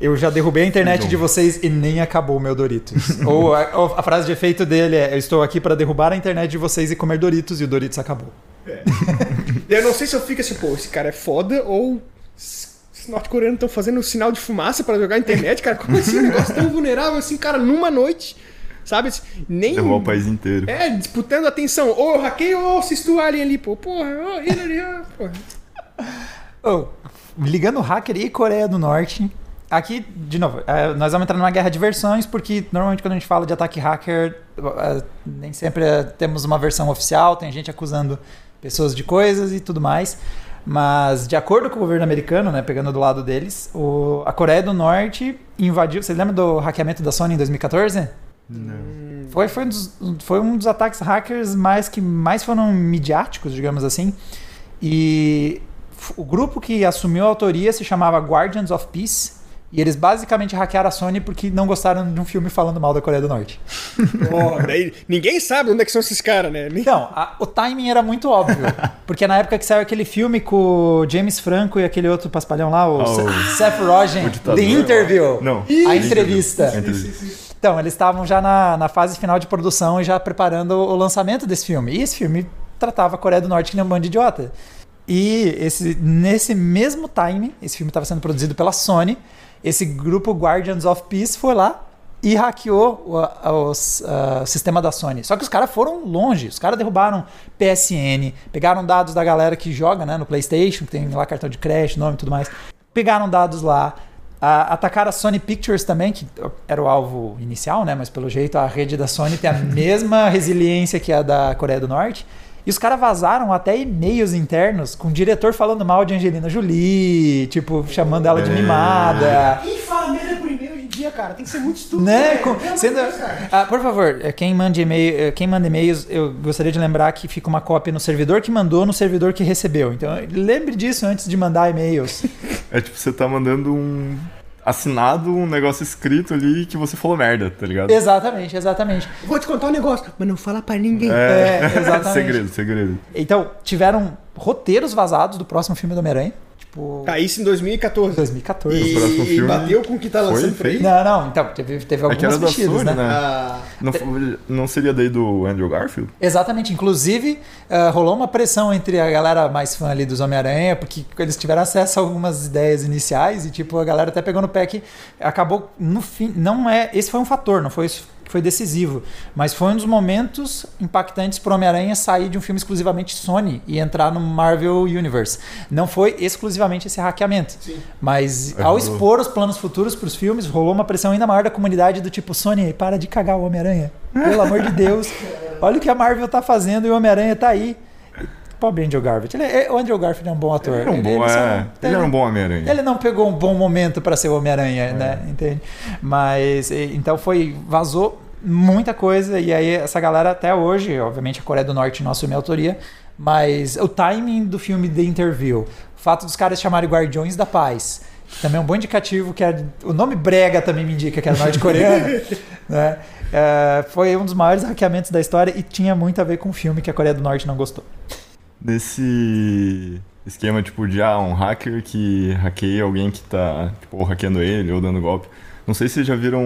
eu já derrubei a internet de vocês e nem acabou o meu Doritos. Ou a, ou a frase de efeito dele é: Eu estou aqui para derrubar a internet de vocês e comer Doritos, e o Doritos acabou. Eu não sei se eu fico assim, pô, esse cara é foda ou os norte-coreanos estão fazendo sinal de fumaça pra jogar a internet, cara. Como assim? Um negócio tão vulnerável assim, cara, numa noite. Sabe? Nem. Derrubar o país inteiro. É, disputando atenção. Ou eu hackeio ou eu assisto o Alien ali, pô. Porra, ô, Hillary, ó, porra. Oh, ligando hacker e Coreia do Norte. Aqui, de novo, é, nós vamos entrar numa guerra de versões, porque normalmente quando a gente fala de ataque hacker, é, nem sempre é, temos uma versão oficial, tem gente acusando pessoas de coisas e tudo mais. Mas, de acordo com o governo americano, né, pegando do lado deles, o- a Coreia do Norte invadiu. Você lembra do hackeamento da Sony em 2014? Não. Foi, foi, um dos, foi um dos ataques hackers mais que mais foram midiáticos, digamos assim. E o grupo que assumiu a autoria se chamava Guardians of Peace. E eles basicamente hackearam a Sony porque não gostaram de um filme falando mal da Coreia do Norte. Daí ninguém sabe onde é que são esses caras, né? Então, a- o timing era muito óbvio. Porque na época que saiu aquele filme com o James Franco e aquele outro paspalhão lá, o Ah, Se- o- Seth Rogen, o The Interview. Não. A entrevista. Então, eles estavam já na, na fase final de produção e já preparando o lançamento desse filme. E esse filme tratava a Coreia do Norte que nem um bando de idiota. E esse, nesse mesmo time, esse filme estava sendo produzido pela Sony, esse grupo Guardians of Peace foi lá e hackeou o, o, o, o sistema da Sony. Só que os caras foram longe. Os caras derrubaram PSN, pegaram dados da galera que joga né, no PlayStation, que tem lá cartão de crédito, nome e tudo mais. Pegaram dados lá. Atacaram a Sony Pictures também, que era o alvo inicial, né? Mas pelo jeito a rede da Sony tem a mesma resiliência que a da Coreia do Norte. E os caras vazaram até e-mails internos com o diretor falando mal de Angelina Jolie, tipo, chamando ela de mimada. Quem fala merda por e-mail hoje em dia, cara? Tem que ser muito estúpido. Né? Com- sendo-. Ah, por favor, eh, quem manda, e-mail, eh, quem manda e-mails, eu gostaria de lembrar que fica uma cópia no servidor que mandou, no servidor que recebeu. Então, lembre disso antes de mandar e-mails. É tipo, você tá mandando um. Assinado um negócio escrito ali que você falou merda, tá ligado? exatamente, exatamente. Vou te contar um negócio, mas não fala pra ninguém. É, exatamente. segredo, segredo. Então, tiveram roteiros vazados do próximo filme do Homem-Aranha. Tipo, Tá, isso em 2014. 2014. E, e filme bateu com o que tá lançando por aí? Não, não, então, teve, teve É que era algumas da mexidas, Sony, né? né? Ah, Não, não seria daí do Andrew Garfield? Exatamente. Inclusive, ah, rolou uma pressão entre a galera mais fã ali dos Homem-Aranha, porque eles tiveram acesso a algumas ideias iniciais e, tipo, a galera até pegou no pé que acabou, no fim, não é... Esse foi um fator, não foi isso que foi decisivo, mas foi um dos momentos impactantes para o Homem-Aranha sair de um filme exclusivamente Sony e entrar no Marvel Universe. Não foi exclusivamente esse hackeamento, mas É, ao rolou. expor os planos futuros para os filmes, rolou uma pressão ainda maior da comunidade do tipo, Sony, para de cagar o Homem-Aranha. Pelo amor de Deus. Olha o que a Marvel tá fazendo e o Homem-Aranha tá aí. Pobre Andrew Garfield. Ele é- o Andrew Garfield é um bom ator. Ele era um bom, só- é, ele era um bom Homem-Aranha. ele não pegou um bom momento para ser o Homem-Aranha, É. né? Entende? Mas então foi vazou muita coisa e aí essa galera até hoje, obviamente a Coreia do Norte não assumiu a autoria, mas o timing do filme The Interview, o fato dos caras chamarem Guardiões da Paz, que também é um bom indicativo que é, o nome brega também me indica que é norte-coreano, né? É, foi um dos maiores hackeamentos da história e tinha muito a ver com o filme que a Coreia do Norte não gostou. Nesse esquema, tipo, de ah, um hacker que hackeia alguém que tá, tipo, ou hackeando ele ou dando golpe. Não sei se vocês já viram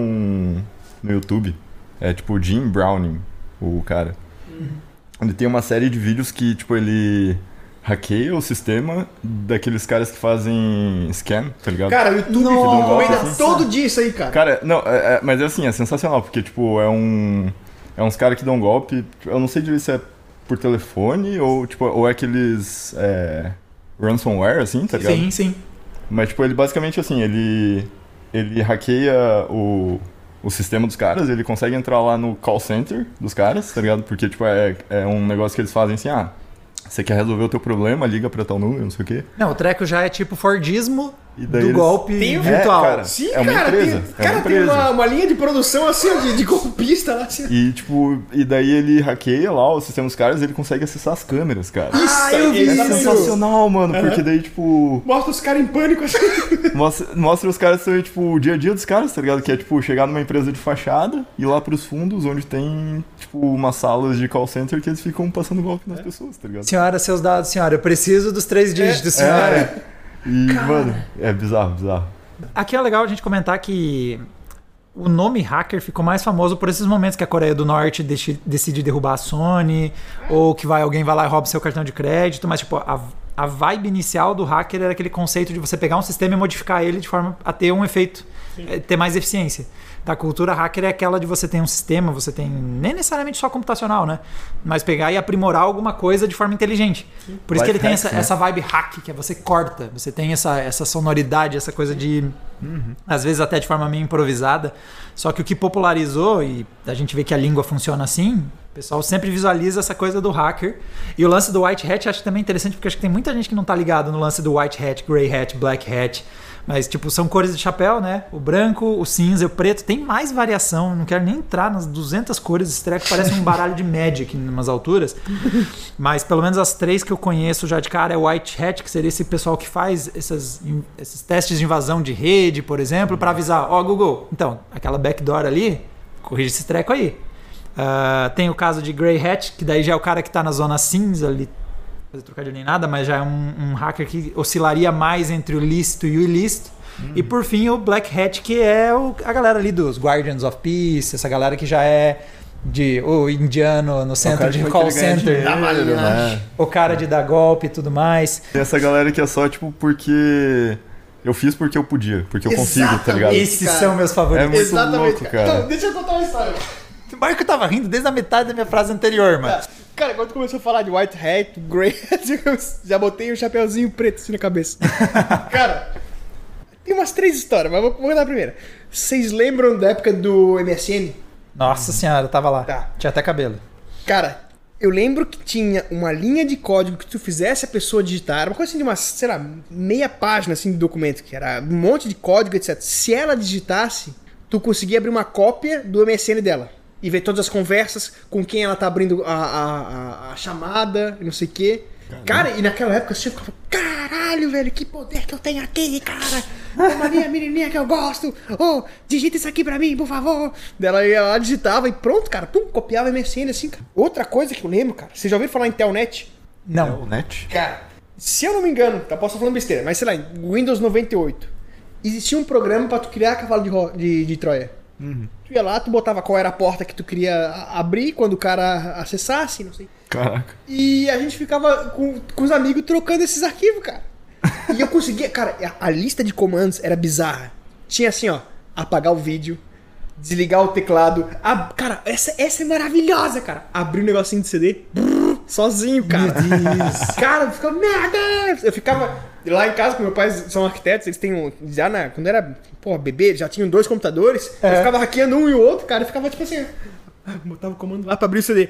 no YouTube. É tipo Jim Browning, o cara. Ele tem uma série de vídeos que, tipo, ele hackeia o sistema daqueles caras que fazem scam, tá ligado? Cara, o YouTube Nossa. recomenda todo dia isso aí, cara. Cara, não, é- é- mas é assim, é sensacional, porque, tipo, é um. É uns caras que dão golpe. Eu não sei se é por telefone ou, tipo, ou é aqueles. É, ransomware, assim, tá ligado? Sim, sim. Mas, tipo, ele basicamente, assim, ele. Ele hackeia o, o sistema dos caras, ele consegue entrar lá no call center dos caras, tá ligado? Porque, tipo, é, é um negócio que eles fazem assim, ah. Você quer resolver o teu problema, liga pra tal número, não sei o quê. Não, o treco já é tipo Fordismo do daí eles- golpe Tem- virtual. É, cara. Sim, É uma cara, empresa, tem, é uma cara, tem uma, uma linha de produção assim, ó, de, de golpista lá. Assim. E, tipo, e daí ele hackeia lá o sistema dos caras e ele consegue acessar as câmeras, cara. Ah, eu vi É isso. sensacional, mano, porque daí, tipo, Mostra os caras em pânico assim. mostra, mostra os caras também, tipo, o dia a dia dos caras, tá ligado? Que é, tipo, chegar numa empresa de fachada, ir lá pros fundos, onde tem, tipo, umas salas de call center que eles ficam passando golpe nas pessoas, tá ligado? Senhora, seus dados, senhora. Eu preciso dos três dígitos, senhora. E, mano, é bizarro, bizarro. Aqui é legal a gente comentar que o nome hacker ficou mais famoso por esses momentos que a Coreia do Norte deci- decide derrubar a Sony, ou que vai alguém vai lá e rouba seu cartão de crédito, mas tipo, a, a vibe inicial do hacker era aquele conceito de você pegar um sistema e modificar ele de forma a ter um efeito, eh, ter mais eficiência. Da cultura hacker é aquela de você ter um sistema, você tem nem necessariamente só computacional, né? Mas pegar e aprimorar alguma coisa de forma inteligente. Por isso que ele tem essa, né? essa vibe hack, que é você corta, você tem essa, essa sonoridade, essa coisa de. Às vezes até de forma meio improvisada. Só que o que popularizou, e a gente vê que a língua funciona assim, o pessoal sempre visualiza essa coisa do hacker. E o lance do white hat acho também interessante, porque acho que tem muita gente que não tá ligado no lance do white hat, grey hat, black hat. Mas, tipo, são cores de chapéu, né? O branco, o cinza, o preto. Tem mais variação. Não quero nem entrar nas 200 cores. Esse treco parece um baralho de Magic em umas alturas. Mas, pelo menos as três que eu conheço já de cara é White Hat, que seria esse pessoal que faz essas, esses testes de invasão de rede, por exemplo, para avisar: Ó, Google, então, aquela backdoor ali, corrige esse treco aí. Ah, tem o caso de Grey Hat, que daí já é o cara que tá na zona cinza ali fazer trocadilho nem nada, mas já é um, um hacker que oscilaria mais entre o lícito e o ilícito. E por fim o Black Hat, que é o- a galera ali dos Guardians of Peace, essa galera que já é de o indiano no centro cara de call center, dinheiro, né? o cara de dar golpe e tudo mais. Tem essa galera que é só, tipo, porque eu fiz porque eu podia, porque eu consigo, tá ligado? Esses cara. são meus favoritos. É muito Exatamente, louco, cara. Então, deixa eu contar uma história. O Marco tava rindo desde a metade da minha frase anterior, mano. Cara, quando começou a falar de white hat, grey já botei um chapeuzinho preto assim na cabeça. Cara, tem umas três histórias, mas vou, vou contar a primeira. Vocês lembram da época do MSN? Nossa senhora, eu tava lá. Tá. Tinha até cabelo. Cara, eu lembro que tinha uma linha de código que tu fizesse a pessoa digitar, uma coisa assim de uma, sei lá, meia página assim de documento, que era um monte de código, etc. Se ela digitasse, tu conseguia abrir uma cópia do MSN dela. E ver todas as conversas, com quem ela tá abrindo a, a, a- a chamada, e não sei o quê. Cara, e naquela época você ficava, caralho, velho, que poder que eu tenho aqui, cara. Uma minha menininha que eu gosto. Ô, digita isso aqui pra mim, por favor. Daí Ela, ia lá, digitava e pronto, cara. Pum, copiava MSN assim, cara. Outra coisa que eu lembro, cara. Vocês já ouviram falar em Telnet? Não. o net? Cara, se eu não me engano, tá? Posso estar falando besteira, mas sei lá, em Windows 98, existia um programa pra tu criar cavalo de, de, de Troia. Tu ia lá, tu botava qual era a porta que tu queria abrir quando o cara acessasse, não sei. Caraca. E a gente ficava com, com os amigos trocando esses arquivos, cara. E eu conseguia, cara, a, a lista de comandos era bizarra. Tinha assim, ó, apagar o vídeo, desligar o teclado. ab- cara, essa, essa é maravilhosa, cara. Abrir um negocinho de CD, brrr, sozinho, cara. Cara, eu ficava, Deus! Eu ficava lá em casa, com meus pais são arquitetos, eles têm um. Já na, quando era, pô, bebê, já tinham dois computadores. Eu É. ficava hackeando um e o outro, cara, e ficava tipo assim. ah, Botava o comando lá pra abrir o CD.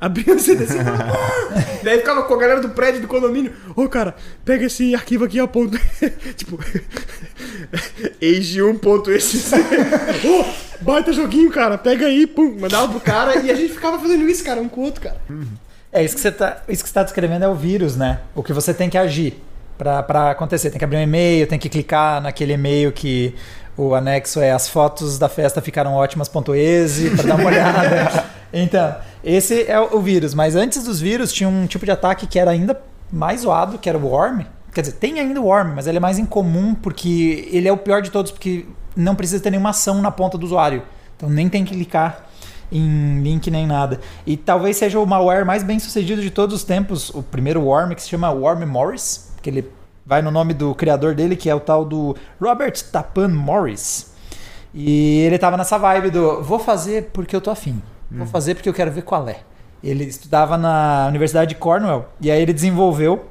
Abria o CD assim. brrr. Daí ficava com a galera do prédio do condomínio. Ô, cara, pega esse arquivo aqui, ó, ponto. tipo. Age1.exe. Ô, baita joguinho, cara. Pega aí, pum. Mandava pro cara e a gente ficava fazendo isso, cara, um com o outro, cara. É isso que você tá, isso que você tá descrevendo é o vírus, né? O que você tem que agir pra- pra acontecer. Tem que abrir um e-mail, tem que clicar naquele e-mail que o anexo é as fotos da festa ficaram ótimas.exe para dar uma olhada. Então, esse é o o vírus. Mas antes dos vírus tinha um tipo de ataque que era ainda mais zoado, que era o worm. Quer dizer, tem ainda o worm, mas ele é mais incomum porque ele é o pior de todos porque não precisa ter nenhuma ação na ponta do usuário. Então nem tem que clicar em link nem nada. E talvez seja o malware mais bem sucedido de todos os tempos, o primeiro worm que se chama Worm Morris, que ele vai no nome do criador dele, que é o tal do Robert Tapan Morris. E ele tava nessa vibe do vou fazer porque eu tô afim. Vou fazer porque eu quero ver qual é. Ele estudava na Universidade de Cornell e aí ele desenvolveu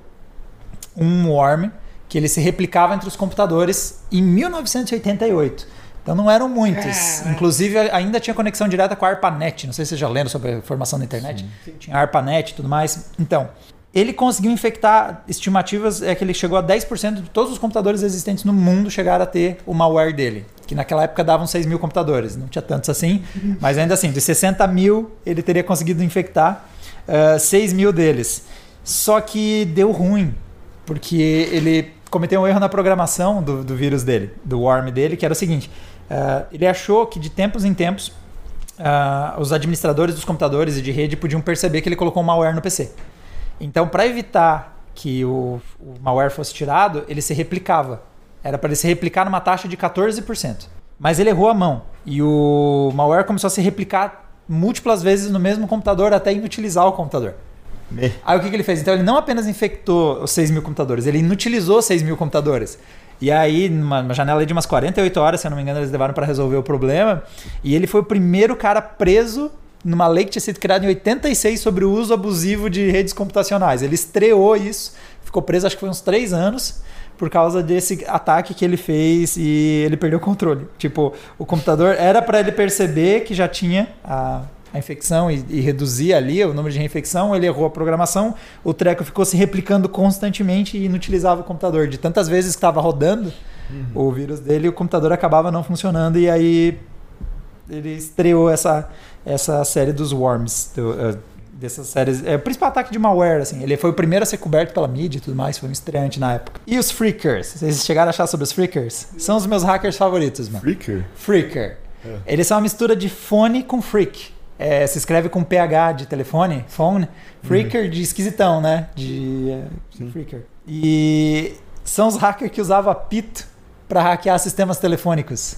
um worm que ele se replicava entre os computadores em 1988. Então não eram muitos. Caraca. Inclusive ainda tinha conexão direta com a ARPANET. Não sei se vocês já leram sobre a formação da internet. Tinha a ARPANET e tudo mais. Então, ele conseguiu infectar estimativas é que ele chegou a 10% de todos os computadores existentes no mundo chegaram a ter o malware dele. Que naquela época davam 6 mil computadores. Não tinha tantos assim. Mas ainda assim, de 60 mil ele teria conseguido infectar ah, 6 mil deles. Só que deu ruim. Porque ele cometeu um erro na programação do, do vírus dele, do worm dele, que era o seguinte: ah, ele achou que de tempos em tempos ah, os administradores dos computadores e de rede podiam perceber que ele colocou um malware no PC. Então, para evitar que o, o malware fosse tirado, ele se replicava. Era para ele se replicar numa taxa de 14%. Mas ele errou a mão. E o malware começou a se replicar múltiplas vezes no mesmo computador até inutilizar o computador. Me. Aí o que, que ele fez? Então ele não apenas infectou os 6 mil computadores, ele inutilizou 6 mil computadores. E aí, numa numa janela de umas 48 horas, se eu não me engano, eles levaram para resolver o problema. E ele foi o primeiro cara preso numa lei que tinha sido criada em 86 sobre o uso abusivo de redes computacionais. Ele estreou isso, ficou preso acho que foi uns 3 anos por causa desse ataque que ele fez e ele perdeu o controle. Tipo, o computador era para ele perceber que já tinha a, a infecção e, e reduzir ali o número de reinfecção, ele errou a programação, o treco ficou se replicando constantemente e inutilizava o computador. De tantas vezes que estava rodando o vírus dele, o computador acabava não funcionando e aí ele estreou essa, essa série dos Worms, do, eh, dessas séries. É o principal ataque de malware, assim. Ele foi o primeiro a ser coberto pela mídia e tudo mais, foi um estreante na época. E os Freakers? Vocês chegaram a achar sobre os Freakers? São os meus hackers favoritos, mano. Freaker? Freaker. Eles são uma mistura de fone com freak. É, se escreve com PH de telefone, phone. Freaker de esquisitão, né? De é, freaker. E são os hackers que usavam apito para hackear sistemas telefônicos.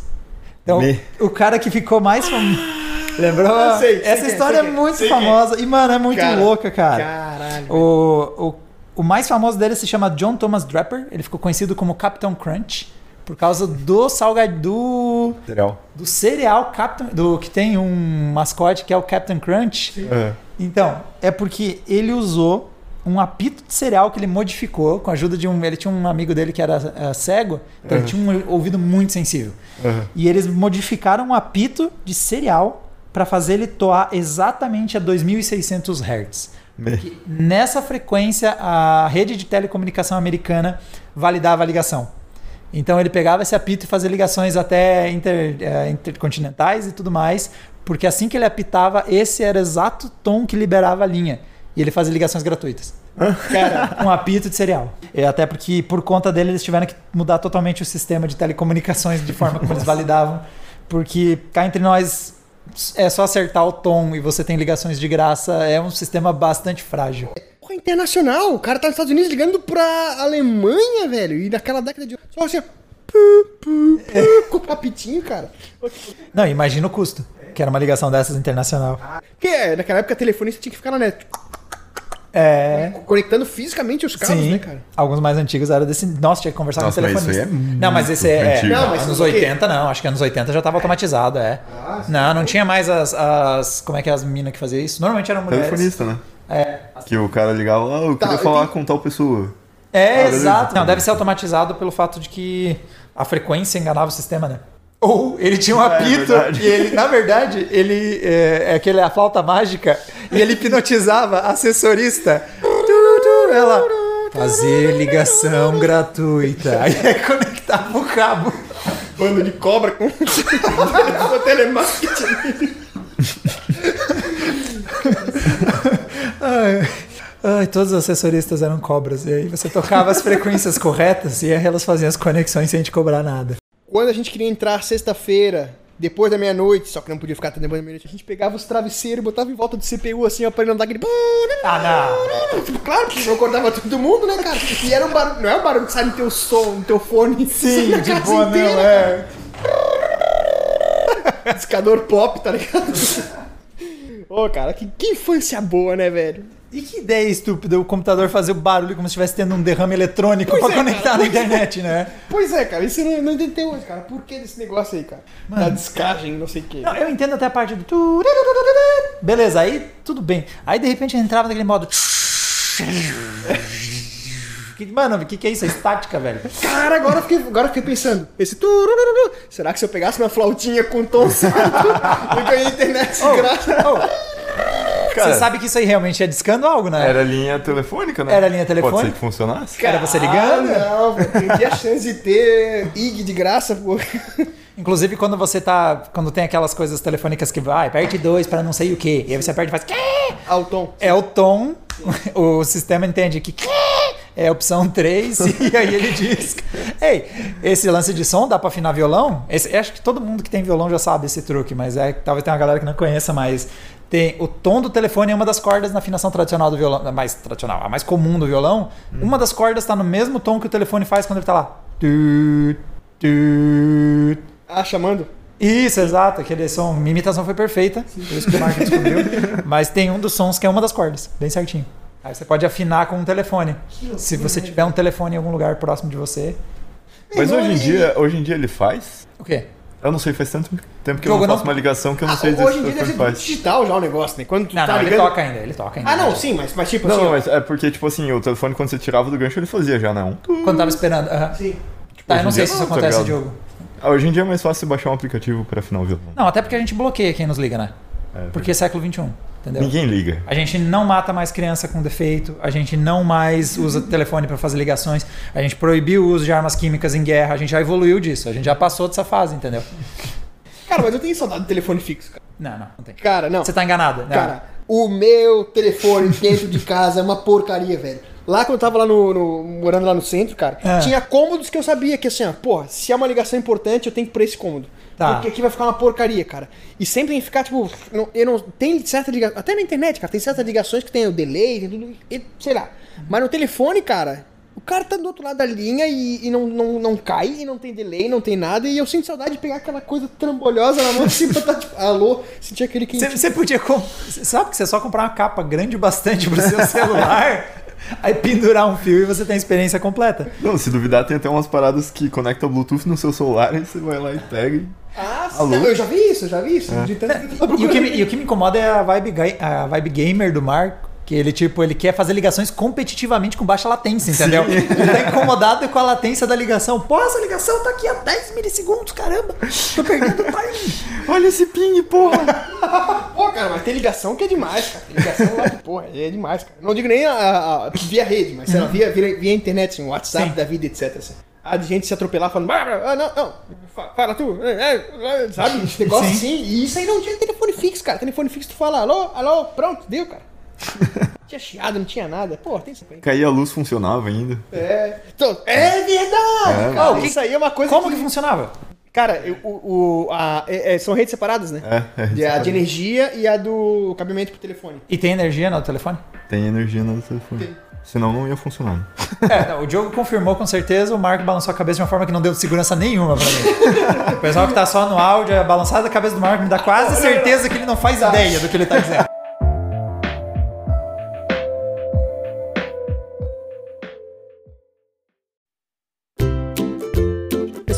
Então, Me. o cara que ficou mais famoso. Lembrou? Eu sei, sei Essa quem é, história é quem é, muito quem é. famosa. E, mano, é muito Cara, louca, cara. Caralho. O, o, O mais famoso dele se chama John Thomas Draper. Ele ficou conhecido como Captain Crunch por causa do salgado do, Cereal. do cereal Captain, do que tem um mascote que é o Captain Crunch. É. Então, é porque ele usou um apito de cereal que ele modificou com a ajuda de um. Ele tinha um amigo dele que era eh, cego, então ele tinha um ouvido muito sensível. Aham. E eles modificaram um apito de cereal para fazer ele toar exatamente a 2600 Hz. Que nessa frequência a rede de telecomunicação americana validava a ligação. Então ele pegava esse apito e fazia ligações até inter- eh, intercontinentais e tudo mais, porque assim que ele apitava, esse era o exato tom que liberava a linha. E ele fazia ligações gratuitas. Cara, um apito de cereal. E até porque, por conta dele, eles tiveram que mudar totalmente o sistema de telecomunicações de forma como eles validavam. Porque cá entre nós é só acertar o tom e você tem ligações de graça. É um sistema bastante frágil. Porra, internacional. O cara tá nos Estados Unidos ligando pra Alemanha, velho. E naquela década de. Só assim. Pu, pu, pu, com o apitinho, cara. Não, imagina o custo, que era uma ligação dessas internacional. Porque é, naquela época a telefonista tinha que ficar na net. É. Conectando fisicamente os cabos, Sim, né, cara? alguns mais antigos eram desse. Nossa, tinha que conversar Nossa, com o mas isso aí telefonista. é não, mas esse é. antigo. é Não, mas anos o quê? 80 não, acho que anos 80 já estava automatizado, é. Ah, não, não tinha mais as, as. Como é que é as minas que faziam isso? Normalmente eram mulheres. Telefonista, né? É, Que o cara ligava lá, eu Tá, queria eu falar tenho- com tal pessoa. É, Ah, exato. Não, deve ser automatizado pelo fato de que a frequência enganava o sistema, né? Ou ele tinha um É, apito verdade. e ele, na verdade, ele é, é aquele a flauta mágica e ele hipnotizava a assessorista. Ela fazer ligação gratuita. Aí é conectava o cabo. Bando de cobra com. com telemarketing. Ai, ai, todos os assessoristas eram cobras. E aí você tocava as frequências corretas e aí elas faziam as conexões sem te cobrar nada. Quando a gente queria entrar sexta-feira, depois da meia-noite, só que não podia ficar até depois da meia-noite, a gente pegava os travesseiros e botava em volta do CPU assim, ó, pra ele não dar aquele. Ah, não. Tipo, claro que não acordava todo mundo, né, cara? E era um barulho, não é um barulho que sai no teu som, no teu fone. Sim, de boa, não, é. Discador pop, tá ligado? Ô, cara, que, que infância boa, né, velho? E que ideia estúpida o computador fazer o barulho como se estivesse tendo um derrame eletrônico Pois pra é, conectar cara, na é. internet, né? Pois é, cara, isso eu não, entendi hoje, cara. Por que desse negócio aí, cara? Da descagem, não sei o quê. Não, eu entendo até a parte do. Beleza, aí tudo bem. Aí de repente entrava naquele modo. Mano, o que, que é isso? É estática, velho. Cara, agora eu fiquei, agora eu fiquei pensando. Esse será que se eu pegasse minha flautinha com tom certo, eu ganhei internet de graça? Cara, Você sabe que isso aí realmente é discando algo, né? Era linha telefônica, né? Era linha telefônica? Pode ser que funcionasse. Era você ligando? Ah, não, perdi a chance de ter IG de graça, pô. Inclusive, quando você tá. Quando tem aquelas coisas telefônicas que vai, aperte dois para não sei o quê. E aí você aperta e faz. "Quê?" Ah, o tom. É o tom, o sistema entende que "Quê?" é a opção 3 e aí ele diz: Ei, esse lance de som dá pra afinar violão? Esse, acho que todo mundo que tem violão já sabe esse truque, mas é que talvez tenha uma galera que não conheça, mas tem o tom do telefone é uma das cordas na afinação tradicional do violão, a mais tradicional, a mais comum do violão. Uma das cordas tá no mesmo tom que o telefone faz quando ele tá lá. Tu, tu, Ah, chamando? isso, exato. Aquele som. Minha imitação foi perfeita. Por isso que o Marco descobriu. Mas tem um dos sons que é uma das cordas, bem certinho. Aí você pode afinar com um telefone. Se você tiver um telefone em algum lugar próximo de você. Mas hoje em dia, hoje em dia ele faz? O quê? Eu não sei, faz tanto tempo que eu Jogo não faço não- uma ligação que eu não Ah, sei dizer hoje em dia deve ser faz. digital já o negócio, né? Quando tu Não, tá não, ele ligando... toca ainda, ele toca ainda. Ah, não, sim, mas, mas tipo Não, assim... não, mas é porque, tipo assim, o telefone quando você tirava do gancho ele fazia já, né? Um Quando tava esperando. aham. Sim. Tá, eu não sei se isso tá acontece, ligado? Diogo. Ah, Hoje em dia é mais fácil baixar um aplicativo pra afinar o violão. Não, até porque a gente bloqueia quem nos liga, né? É, Porque é século XXI, entendeu? Ninguém liga. A gente não mata mais criança com defeito, a gente não mais usa telefone para fazer ligações, a gente proibiu o uso de armas químicas em guerra, a gente já evoluiu disso, a gente já passou dessa fase, entendeu? Cara, mas eu tenho saudade do telefone fixo, cara. Não, não, não tem. Cara, não. Você tá enganado. Não. Cara, o meu telefone dentro de casa é uma porcaria, velho. Lá quando eu tava lá no, no- morando lá no centro, cara, Ah. tinha cômodos que eu sabia que assim, ó, porra, se é uma ligação importante, eu tenho que ir pra esse cômodo. Tá. Porque aqui vai ficar uma porcaria, cara. E sempre tem que ficar, tipo, não, eu não, tem certa ligação, até na internet, cara, tem certas ligações que tem o delay, tem tudo, e, sei lá. Mas no telefone, cara, o cara tá do outro lado da linha e, e não, não, não cai, e não tem delay, não tem nada, e eu sinto saudade de pegar aquela coisa trambolhosa na mão assim, botar, tipo, alô, sentir aquele Você, quentinho. você podia. Com... Sabe que você só comprar uma capa grande bastante pro seu celular Aí pendurar um fio e você tem a experiência completa. Não, se duvidar, tem até umas paradas que conectam Bluetooth no seu celular, aí você vai lá e pega e. Ah, Alô? eu já vi isso, eu já vi isso. É. De tanto E o, que me, e o que me incomoda é a vibe, a vibe gamer do Marco. Que ele, tipo, ele quer fazer ligações competitivamente com baixa latência, entendeu? Ele tá incomodado com a latência da ligação. Pô, essa ligação tá aqui a 10 milissegundos, caramba! Tô perdendo o timing. Olha esse ping, porra! Pô, cara, mas tem ligação que é demais, cara. Tem ligação lá que, porra, é demais, cara. Não digo nem a, a- a- via rede, mas sei lá, via, via, via internet, assim, WhatsApp Sim. da vida, etc. Assim. A de gente se atropelar falando, "Ah, não, não, fa- fala tu, é, é", sabe? Esse negócio Sim. assim. E isso aí não tinha telefone fixo, cara. Telefone fixo, tu fala, alô, alô, pronto, deu, cara. Não tinha chiado, não tinha nada. Pô, tem isso aí. Caía a luz, funcionava ainda. É. Então, é verdade! É. cara. Oh, que- isso aí é uma coisa Como que funcionava? Cara, eu- o, o, a, é- é- são redes separadas, né? É, é. De- a de energia e a do cabimento pro telefone. E tem energia no telefone? Tem energia no telefone. Tem. Senão não ia funcionar. É, não, o Diogo confirmou com certeza, o Marco balançou a cabeça de uma forma que não deu segurança nenhuma pra mim. O pessoal que tá só no áudio, a balançada da cabeça do Marco me dá quase certeza que ele não faz ideia do que ele tá dizendo.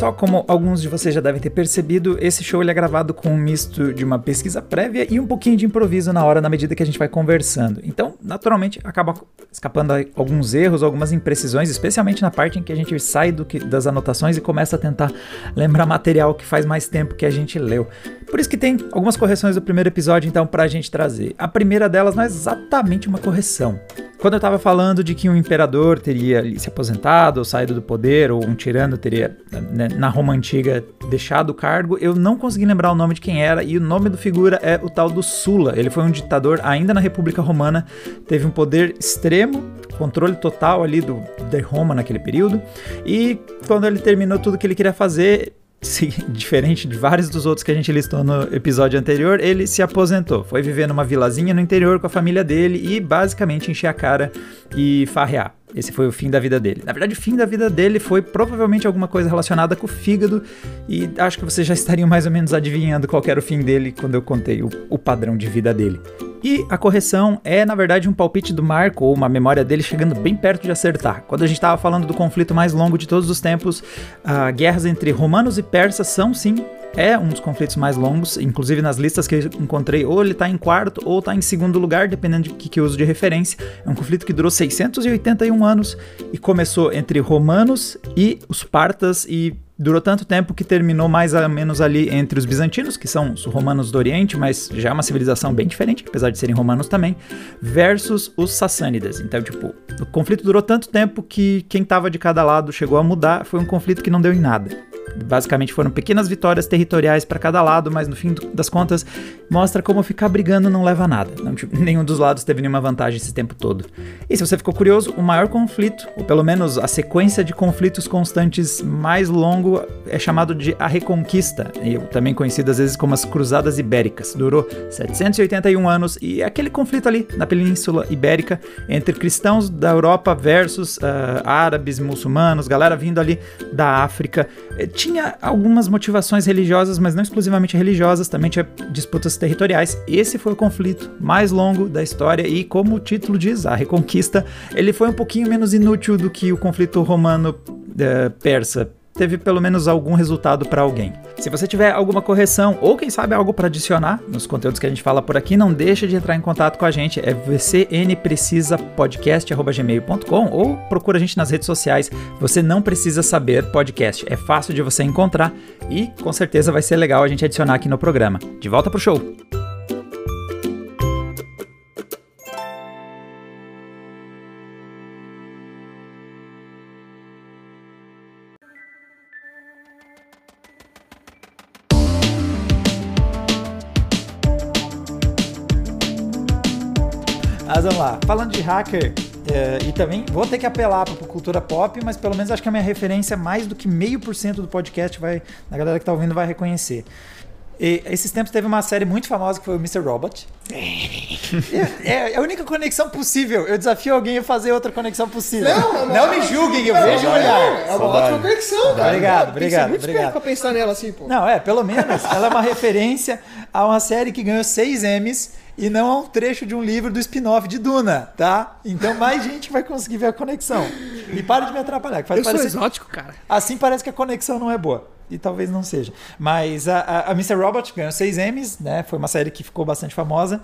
Pessoal, como alguns de vocês já devem ter percebido, esse show ele é gravado com um misto de uma pesquisa prévia e um pouquinho de improviso na hora, na medida que a gente vai conversando. Então, naturalmente, acaba escapando alguns erros, algumas imprecisões, especialmente na parte em que a gente sai que- das anotações e começa a tentar lembrar material que faz mais tempo que a gente leu. Por isso que tem algumas correções do primeiro episódio, então, pra gente trazer. A primeira delas não é exatamente uma correção. Quando eu tava falando de que um imperador teria se aposentado ou saído do poder, ou um tirano teria, né, na Roma Antiga, deixado o cargo, eu não consegui lembrar o nome de quem era, e o nome do figura é o tal do Sulla. Ele foi um ditador ainda na República Romana, teve um poder extremo, controle total ali do, de Roma naquele período, e quando ele terminou tudo que ele queria fazer, se- diferente de vários dos outros que a gente listou no episódio anterior, ele se aposentou. Foi viver numa vilazinha no interior com a família dele e basicamente encher a cara e farrear. Esse foi o fim da vida dele. Na verdade, o fim da vida dele foi provavelmente alguma coisa relacionada com o fígado, e acho que vocês já estariam mais ou menos adivinhando qual era o fim dele quando eu contei o, o padrão de vida dele. E a correção é, na verdade, um palpite do Marco, ou uma memória dele chegando bem perto de acertar. Quando a gente estava falando do conflito mais longo de todos os tempos, ah, guerras entre romanos e persas são sim é um dos conflitos mais longos, inclusive nas listas que encontrei, ou ele tá em quarto ou tá em segundo lugar, dependendo de que, que uso de referência. É um conflito que durou 681 anos e começou entre romanos e os partas e durou tanto tempo que terminou mais ou menos ali entre os bizantinos, que são os romanos do Oriente, mas já é uma civilização bem diferente, apesar de serem romanos também, versus os sassânidas. Então, tipo, o conflito durou tanto tempo que quem tava de cada lado chegou a mudar, foi um conflito que não deu em nada. Basicamente foram pequenas vitórias territoriais para cada lado, mas no fim das contas mostra como ficar brigando não leva a nada. Não, tipo, nenhum dos lados teve nenhuma vantagem esse tempo todo. E se você ficou curioso, o maior conflito, ou pelo menos a sequência de conflitos constantes mais longo, é chamado de a Reconquista, também conhecido às vezes como as Cruzadas Ibéricas. Durou 781 anos e é aquele conflito ali na Península Ibérica entre cristãos da Europa versus ah, árabes, muçulmanos, galera vindo ali da África. Eh, Tinha algumas motivações religiosas, mas não exclusivamente religiosas, também tinha disputas territoriais. Esse foi o conflito mais longo da história e, como o título diz, a Reconquista, ele foi um pouquinho menos inútil do que o conflito romano-persa. Teve pelo menos algum resultado para alguém. Se você tiver alguma correção ou quem sabe algo para adicionar nos conteúdos que a gente fala por aqui, não deixa de entrar em contato com a gente. É vcnprecisapodcast@gmail.com ou procura a gente nas redes sociais. Você não precisa saber podcast. É fácil de você encontrar e com certeza vai ser legal a gente adicionar aqui no programa. De volta pro show. Mas vamos lá. Falando de hacker, é, e também vou ter que apelar para cultura pop, mas pelo menos acho que a minha referência, mais do que meio por cento do podcast, vai, a galera que tá ouvindo vai reconhecer. E esses tempos teve uma série muito famosa que foi o Mr. Robot. É, é a única conexão possível. Eu desafio alguém a fazer outra conexão possível. Não, não me julguem, eu vejo olhar. É uma ótima conexão, cara. Obrigado, obrigado, muito obrigado. pra pensar nela assim, pô. Não, é, pelo menos ela é uma referência a uma série que ganhou 6 M's e não a um trecho de um livro do spin-off de Duna, tá? Então mais gente vai conseguir ver a conexão. E para de me atrapalhar, que faz Eu sou parecer... exótico, cara. Assim parece que a conexão não é boa. E talvez não seja. Mas a, a, a Mr. Robot ganhou 6 M's, né? Foi uma série que ficou bastante famosa.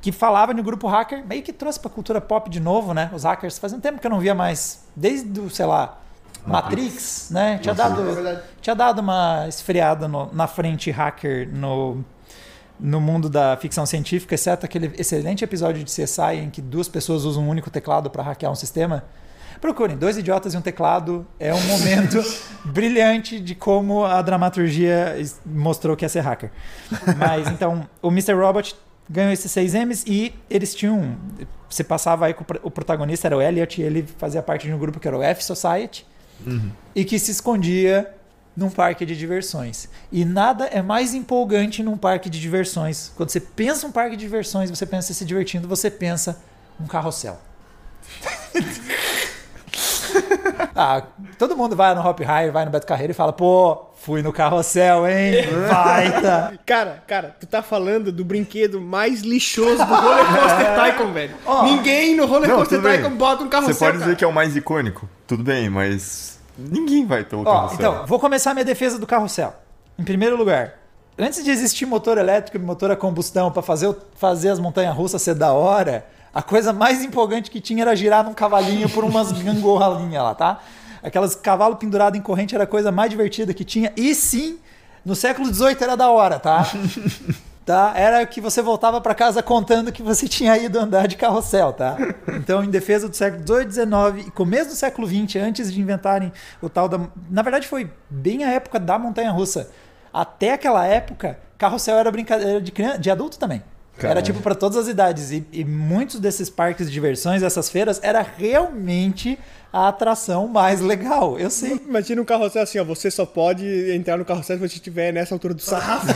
Que falava no grupo hacker, meio que trouxe pra cultura pop de novo, né? Os hackers. Fazia um tempo que eu não via mais. Desde o, sei lá, Matrix, né? Tinha Matrix. dado, É tinha dado uma esfriada no- na frente hacker no, no mundo da ficção científica, exceto aquele excelente episódio de CSI em que duas pessoas usam um único teclado para hackear um sistema. Procurem, dois idiotas e um teclado é um momento brilhante de como a dramaturgia mostrou que ia ser hacker. Mas então, o Mr. Robot ganhou esses 6 M's e eles tinham. Você passava aí com o pro- o protagonista, era o Elliot, e ele fazia parte de um grupo que era o F Society e que se escondia num parque de diversões. E nada é mais empolgante num parque de diversões. Quando você pensa um parque de diversões, você pensa se divertindo, você pensa um carrossel. ah, todo mundo vai no Hop High, vai no Beto Carreiro e fala: pô, fui no carrossel, hein? Baita! Cara, cara, tu tá falando do brinquedo mais lixoso do Roller Coaster Tycoon, velho. Ó. Ninguém no Roller Não, Coaster. Tycoon bota um carrossel, Você pode cara. dizer que é o mais icônico, tudo bem, mas ninguém vai pelo Ó, carrossel. então, vou começar minha defesa do carrossel. Em primeiro lugar, antes de existir motor elétrico e motor a combustão para fazer, fazer as montanhas russas ser da hora, a coisa mais empolgante que tinha era girar num cavalinho por umas gangorralinhas lá, tá? Aquelas cavalo pendurado em corrente era a coisa mais divertida que tinha. E sim, no século XVIII era da hora, tá? tá? Era que você voltava para casa contando que você tinha ido andar de carrossel, tá? Então, em defesa do século XVIII, XIX e começo do século XX, antes de inventarem o tal da... Na verdade, foi bem a época da montanha-russa. Até aquela época, carrossel era brincadeira de, criança, de adulto também. Era Caralho. tipo para todas as idades. E, e muitos desses parques de diversões, essas feiras, era realmente a atração mais legal. Eu sei. Imagina um carrossel assim, ó. Você só pode entrar no carrossel se você estiver nessa altura do sarrafo.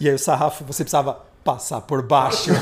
E aí o sarrafo, você precisava passar por baixo.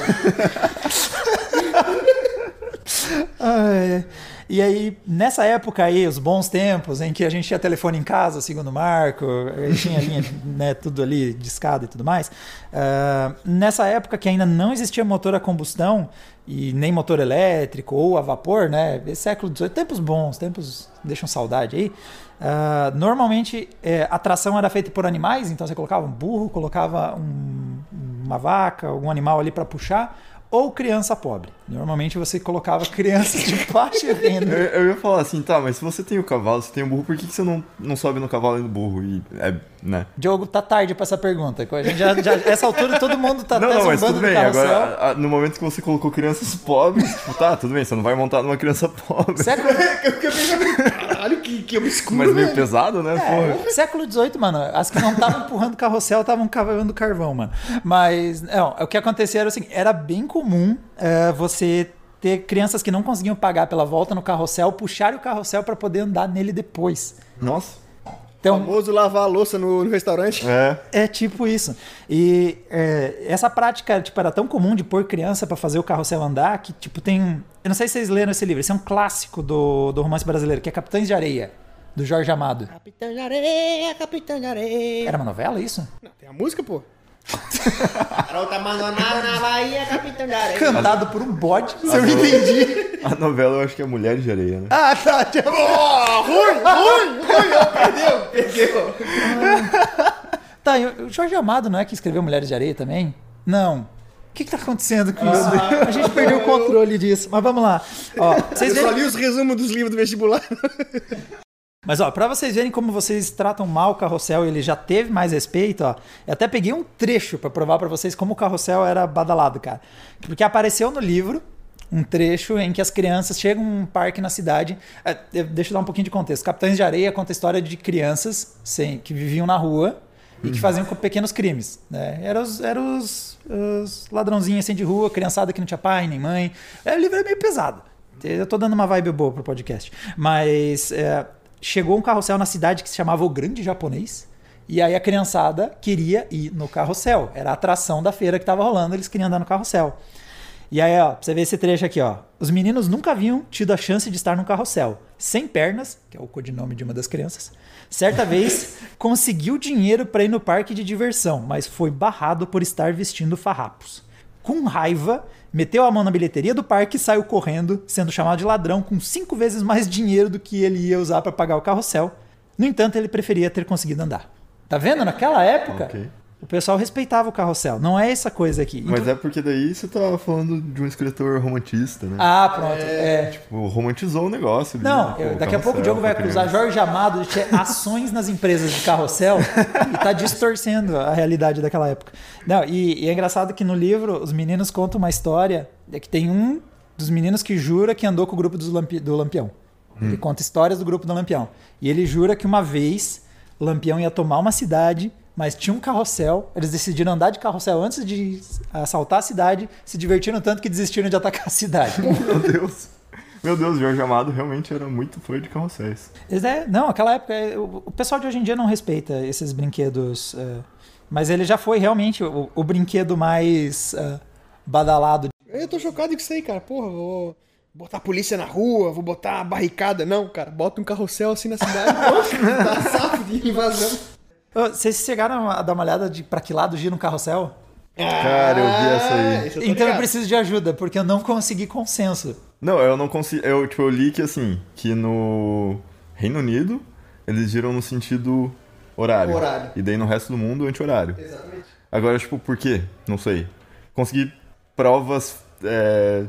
Ai, e aí, nessa época aí, os bons tempos em que a gente tinha telefone em casa, segundo o Marco, gente tinha linha, né, tudo ali de escada e tudo mais. ah, nessa época que ainda não existia motor a combustão e nem motor elétrico ou a vapor, né? Esse século XVIII, tempos bons, tempos deixam saudade aí. ah, normalmente é, a tração era feita por animais, então você colocava um burro, colocava um- uma vaca, algum animal ali para puxar, ou criança pobre. Normalmente você colocava crianças de baixa Eu, renda. eu ia falar assim, tá, mas se você tem o cavalo, você tem o burro, por que, que você não, não sobe no cavalo e no burro? E, é, né? Diogo, tá tarde para essa pergunta. A gente já, já- essa altura todo mundo tá não, até não, mas tudo do bem. Agora, a- no momento que você colocou crianças pobres, tipo, tá, tudo bem, você não vai montar numa criança pobre. Século, Eu fiquei pensando, caralho, que, que obscuro, Mas meio velho. pesado, né? Porra. É, século XVIII, mano. As que não estavam empurrando carrossel estavam cavando carvão, mano. Mas, não, o que acontecia era assim: era bem comum é, você ter crianças que não conseguiam pagar pela volta no carrossel, puxarem o carrossel para poder andar nele depois. Nossa. O Então, famoso lavar a louça no, no restaurante. É. É tipo isso. E é, essa prática tipo, era tão comum de pôr criança pra fazer o carrossel andar que tipo tem. um- Eu não sei se vocês leram esse livro. Esse é um clássico do, do romance brasileiro, que é Capitães de Areia, do Jorge Amado. Capitão de areia, capitão de areia. Era uma novela isso? Não, tem a música, pô. Garota abandonada na Bahia, capitão de areia. Cantado por um bode. Se eu não entendi. A novela eu acho que é Mulher de Areia, né? Ah, tá. Oh, ruim, ruim, ruim. Perdeu, perdeu. Tá, e o Jorge Amado não é que escreveu Mulheres de Areia também? Não. O que, que tá acontecendo com isso? A gente perdeu o controle disso. Mas vamos lá. Ó, vocês Eu só li os resumos dos livros do vestibular. Mas ó, pra vocês verem como vocês tratam mal o carrossel e ele já teve mais respeito, ó. Eu até peguei um trecho pra provar pra vocês como o carrossel era badalado, cara. Porque apareceu no livro um trecho em que as crianças chegam a um parque na cidade. É, Deixa eu dar um pouquinho de contexto. Capitães de Areia conta a história de crianças sem, que viviam na rua e que faziam co- pequenos crimes. Né? Eram os, eram os, os ladrãozinhos assim de rua, criançada que não tinha pai nem mãe. É, o livro é meio pesado. Eu tô dando uma vibe boa pro podcast. Mas é, chegou um carrossel na cidade que se chamava O Grande Japonês. E aí a criançada queria ir no carrossel. Era a atração da feira que estava rolando, eles queriam andar no carrossel. E aí, ó, pra você ver esse trecho aqui, ó. Os meninos nunca haviam tido a chance de estar no carrossel. Sem pernas, que é o codinome de uma das crianças. Certa vez, conseguiu dinheiro para ir no parque de diversão, mas foi barrado por estar vestindo farrapos. Com raiva, meteu a mão na bilheteria do parque e saiu correndo, sendo chamado de ladrão com cinco vezes mais dinheiro do que ele ia usar para pagar o carrossel. No entanto, ele preferia ter conseguido andar. Tá vendo? Naquela época, Ok. O pessoal respeitava o carrossel. Não é essa coisa aqui. Mas Então- é porque daí você tava falando de um escritor romantista, né? Ah, pronto. É. Tipo, romantizou o negócio. ali, Não, né? Pô, eu- daqui a pouco o Diogo vai acusar. Jorge Amado de ter ações nas empresas de carrossel e tá distorcendo a realidade daquela época. Não, e, e é engraçado que no livro os meninos contam uma história é que tem um dos meninos que jura que andou com o grupo dos Lampi- do Lampião. Ele conta histórias do grupo do Lampião. E ele jura que uma vez o Lampião ia tomar uma cidade, mas tinha um carrossel. Eles decidiram andar de carrossel antes de assaltar a cidade, se divertiram tanto que desistiram de atacar a cidade. Meu Deus. Meu Deus, Jorge Amado realmente era muito fã de carrosséis. É, não, aquela época, é, o, pessoal de hoje em dia não respeita esses brinquedos. é, mas ele já foi realmente o, o brinquedo mais é, badalado. Eu tô chocado com isso aí, cara. Porra, vou botar a polícia na rua, vou botar a barricada. Não, cara, bota um carrossel assim na cidade. Tá safo de invasão. Vocês chegaram a dar uma olhada de pra que lado gira um carrossel? Cara, eu vi essa aí. Ah, eu então eu ligado. preciso de ajuda, porque eu não consegui consenso. Não, eu não consigo. Eu, tipo, eu li que assim, que no Reino Unido eles giram no sentido horário. Horário. E daí no resto do mundo anti-horário. Exatamente. Agora, tipo, por quê? Não sei. Consegui provas, é,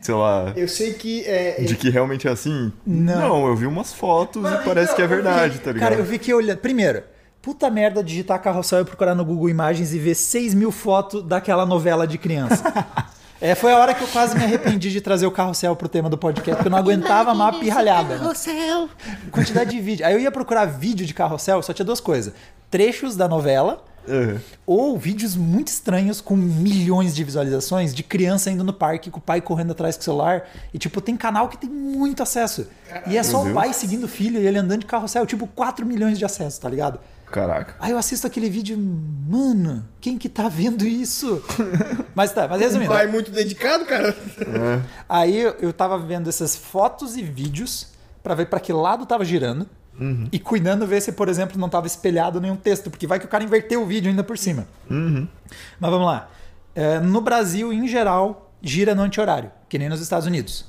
sei lá, Eu sei que é. de que realmente é assim? Não. eu vi umas fotos Mas, e parece então, que é eu vi- verdade, tá ligado? Cara, eu vi que olhando. Primeiro, puta merda digitar carrossel e procurar no Google Imagens e ver 6 mil fotos daquela novela de criança. É, foi a hora que eu quase me arrependi de trazer o carrossel pro tema do podcast, porque eu não aguentava mais a pirralhada. Carrossel. Quantidade de vídeo. Aí eu ia procurar vídeo de carrossel, só tinha duas coisas: trechos da novela Uhum. ou vídeos muito estranhos com milhões de visualizações de criança indo no parque com o pai correndo atrás com o celular. E, tipo, tem canal que tem muito acesso. E é só o Deus. pai seguindo o filho e ele andando de carrossel, tipo, 4 milhões de acessos, tá ligado? Caraca. Aí eu assisto aquele vídeo, mano, quem que tá vendo isso? mas tá, mas Um resumindo. pai muito dedicado, cara. Aí eu, tava vendo essas fotos e vídeos pra ver pra que lado tava girando. E cuidando ver se, por exemplo, não tava espelhado nenhum texto, porque vai que o cara inverteu o vídeo ainda por cima. Mas vamos lá. É, no Brasil, em geral, gira no anti-horário, que nem nos Estados Unidos.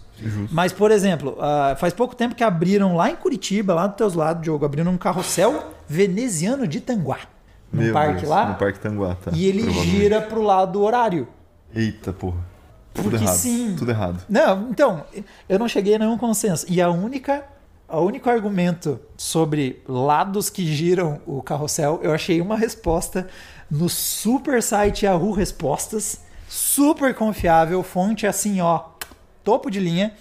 Mas, por exemplo, ah, faz pouco tempo que abriram lá em Curitiba, lá dos teus lados, Diogo, abriram um carrossel veneziano de Tanguá. No Meu parque Deus, lá. No Parque Tanguá, tá. E ele gira pro lado horário. Eita, porra. Tudo Porque errado. sim. Tudo errado. Não, então, eu não cheguei a nenhum consenso. E a única, o único argumento sobre lados que giram o carrossel, eu achei uma resposta no super site Yahoo Respostas, super confiável, fonte assim, ó, topo de linha,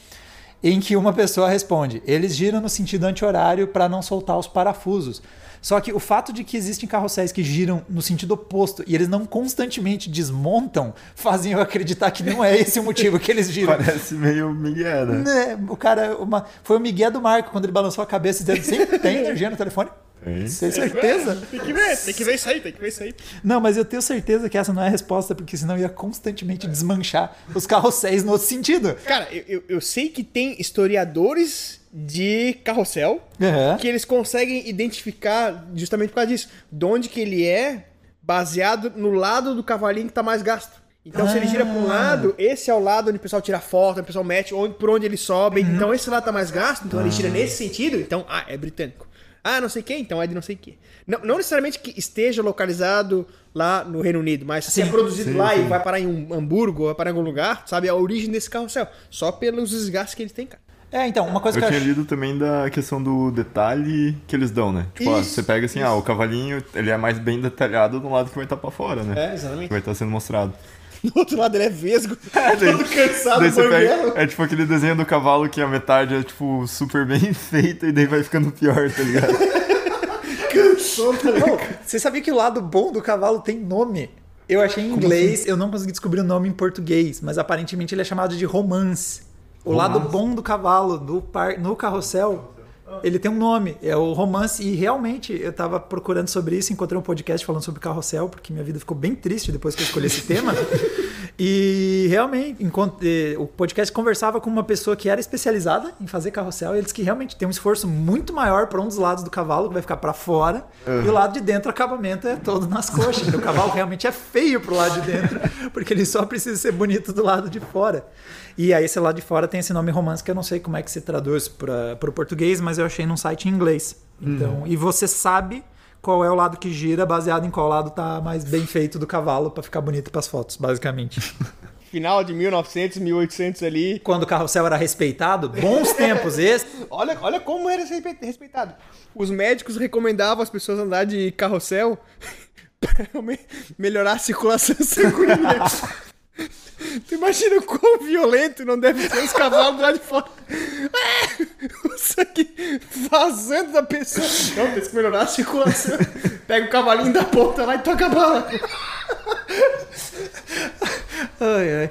em que uma pessoa responde: eles giram no sentido anti-horário para não soltar os parafusos. Só que o fato de que existem carrosséis que giram no sentido oposto e eles não constantemente desmontam fazem eu acreditar que não é esse o motivo que eles giram. Parece meio Miguel, né? Né, O cara, uma, foi o Miguel do Marco quando ele balançou a cabeça dizendo: Sim, tem energia no telefone? Tem. Certeza? Tem que ver, tem que ver isso aí, tem que ver isso aí. Não, mas eu tenho certeza que essa não é a resposta, porque senão ia constantemente desmanchar os carrosséis no outro sentido. Cara, eu, eu, eu sei que tem historiadores de carrossel Aham. que eles conseguem identificar justamente por causa disso. De onde que ele é baseado no lado do cavalinho que tá mais gasto. Então, se ele gira para um lado, esse é o lado onde o pessoal tira foto, onde o pessoal mete, onde, por onde eles sobem. Então, esse lado tá mais gasto, então ele gira nesse sentido. Então, ah, é britânico. Ah, não sei quem, então é de não sei quê. Não, não necessariamente que esteja localizado lá no Reino Unido, mas se é produzido sim, lá sim. e vai parar em um Hamburgo, vai parar em algum lugar, sabe? A origem desse carrossel. Só pelos desgastes que eles têm, cara. É, então, uma coisa Eu que eu tinha acho. lido também da questão do detalhe que eles dão, né? Tipo, ó, Isso, você pega assim, ah, o cavalinho, ele é mais bem detalhado no lado que vai estar pra fora, né? É, exatamente. Que vai estar sendo mostrado. Do outro lado ele é vesgo, daí- todo cansado, pega, é tipo aquele desenho do cavalo que a metade é, tipo, super bem feita e daí vai ficando pior, tá ligado? Cansou, tá ligado? Você sabia que o lado bom do cavalo tem nome? Eu achei em inglês, eu não consegui descobrir o nome em português, mas aparentemente ele é chamado de romance. O lado bom do cavalo no, par, no carrossel Ele tem um nome, é o romance. E realmente, eu tava procurando sobre isso, encontrei um podcast falando sobre carrossel, porque minha vida ficou bem triste depois que eu escolhi esse tema. E realmente, encontrei, o podcast conversava com uma pessoa que era especializada em fazer carrossel. E eles que realmente tem um esforço muito maior para um dos lados do cavalo, que vai ficar para fora, uhum. e o lado de dentro, o acabamento é todo nas coxas. o cavalo realmente é feio pro lado de dentro, porque ele só precisa ser bonito do lado de fora. E aí esse lado de fora tem esse nome romance que eu não sei como é que se traduz para o português, mas eu achei num site em inglês. Então, uhum. e você sabe qual é o lado que gira, baseado em qual lado tá mais bem feito do cavalo para ficar bonito para as fotos, basicamente. Final de 1900, 1800 ali. Quando o carrossel era respeitado, bons tempos esses. olha, olha como era respeitado. Os médicos recomendavam as pessoas andar de carrossel para melhorar a circulação sanguínea. Tu imagina o quão violento não deve ser os cavalos lá de fora. Sangue vazando da pessoa. Não, tem que melhorar a circulação. Pega o cavalinho da ponta lá e toca a bala. Ai, ai.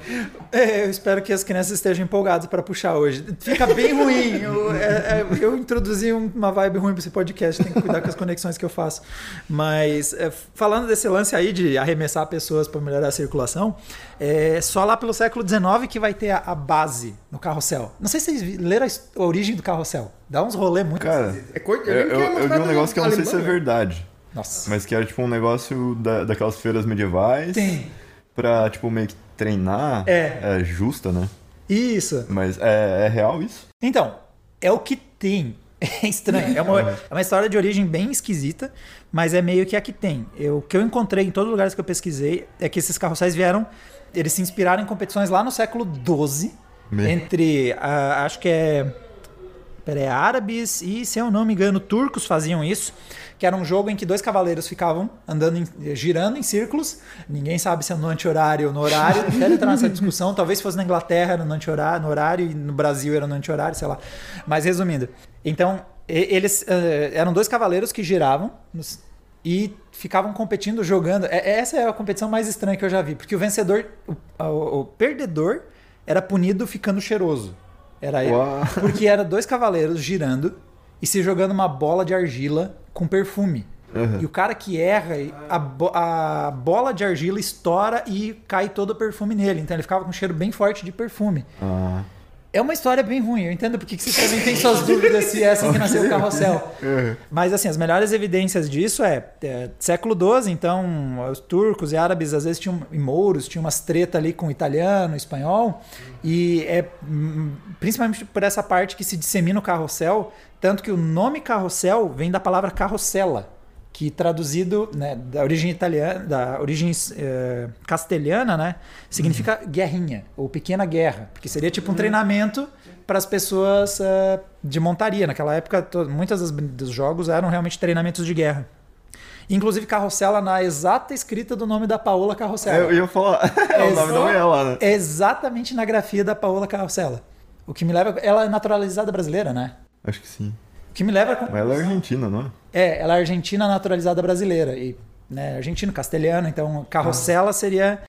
É, eu espero que as crianças estejam empolgadas para puxar hoje. Fica bem ruim. Eu, é, é, eu introduzi uma vibe ruim para esse podcast, tem que cuidar com as conexões que eu faço. Mas é, falando desse lance aí de arremessar pessoas para melhorar a circulação, é só lá pelo século XIX que vai ter a, a base no carrossel. Não sei se vocês leram a, a origem do carrossel. Dá uns rolê muito. Cara, é coisa, eu, eu, eu, eu vi um negócio que eu não sei se é verdade. Nossa. Mas que era tipo um negócio da, daquelas feiras medievais. Tem. Pra, tipo, meio que treinar. É. É justa, né? Isso. Mas é, é real isso? Então, é o que tem. É estranho. É uma, é uma história de origem bem esquisita, mas é meio que a que tem. Eu, o que eu encontrei em todos os lugares que eu pesquisei é que esses carrosséis vieram. Eles se inspiraram em competições lá no século XII. Entre, uh, acho que é. Peraí, árabes e, se eu não me engano, turcos faziam isso que era um jogo em que dois cavaleiros ficavam andando, em, girando em círculos. Ninguém sabe se é no anti-horário ou no horário. Quero entrar nessa discussão. Talvez fosse na Inglaterra no anti-horário, no horário e no Brasil era no anti-horário, sei lá. Mas resumindo, então eles uh, eram dois cavaleiros que giravam nos, e ficavam competindo, jogando. É, essa é a competição mais estranha que eu já vi, porque o vencedor, o, o, o perdedor, era punido ficando cheiroso. Era ele. Porque era dois cavaleiros girando e se jogando uma bola de argila com perfume. Uhum. E o cara que erra, a, bo a bola de argila estoura e cai todo o perfume nele. Então ele ficava com um cheiro bem forte de perfume. Uhum. É uma história bem ruim. Eu entendo porque que vocês também têm suas dúvidas se é assim que nasceu o carrossel. Uhum. Mas assim, as melhores evidências disso é, é, século XII, então os turcos e árabes às vezes tinham, e mouros, tinham umas treta ali com italiano, espanhol. E é hum, principalmente por essa parte que se dissemina o carrossel, tanto que o nome carrossel vem da palavra carrossela que traduzido né, da origem italiana, da origem eh, castelhana, né, significa uhum. guerrinha ou pequena guerra, porque seria tipo um uhum. treinamento para as pessoas uh, de montaria. Naquela época, muitos dos jogos eram realmente treinamentos de guerra. Inclusive Carrossela na exata escrita do nome da Paola Carrossela. Eu ia falar, é o nome da mulher lá, né? Exatamente na grafia da Paola Carrossela. O que me leva. Ela é naturalizada brasileira, né? Acho que sim. O que me leva. Mas ela é argentina, não é? É, ela é argentina naturalizada brasileira. E, né, argentino, castelhano, então carrossela ah. seria.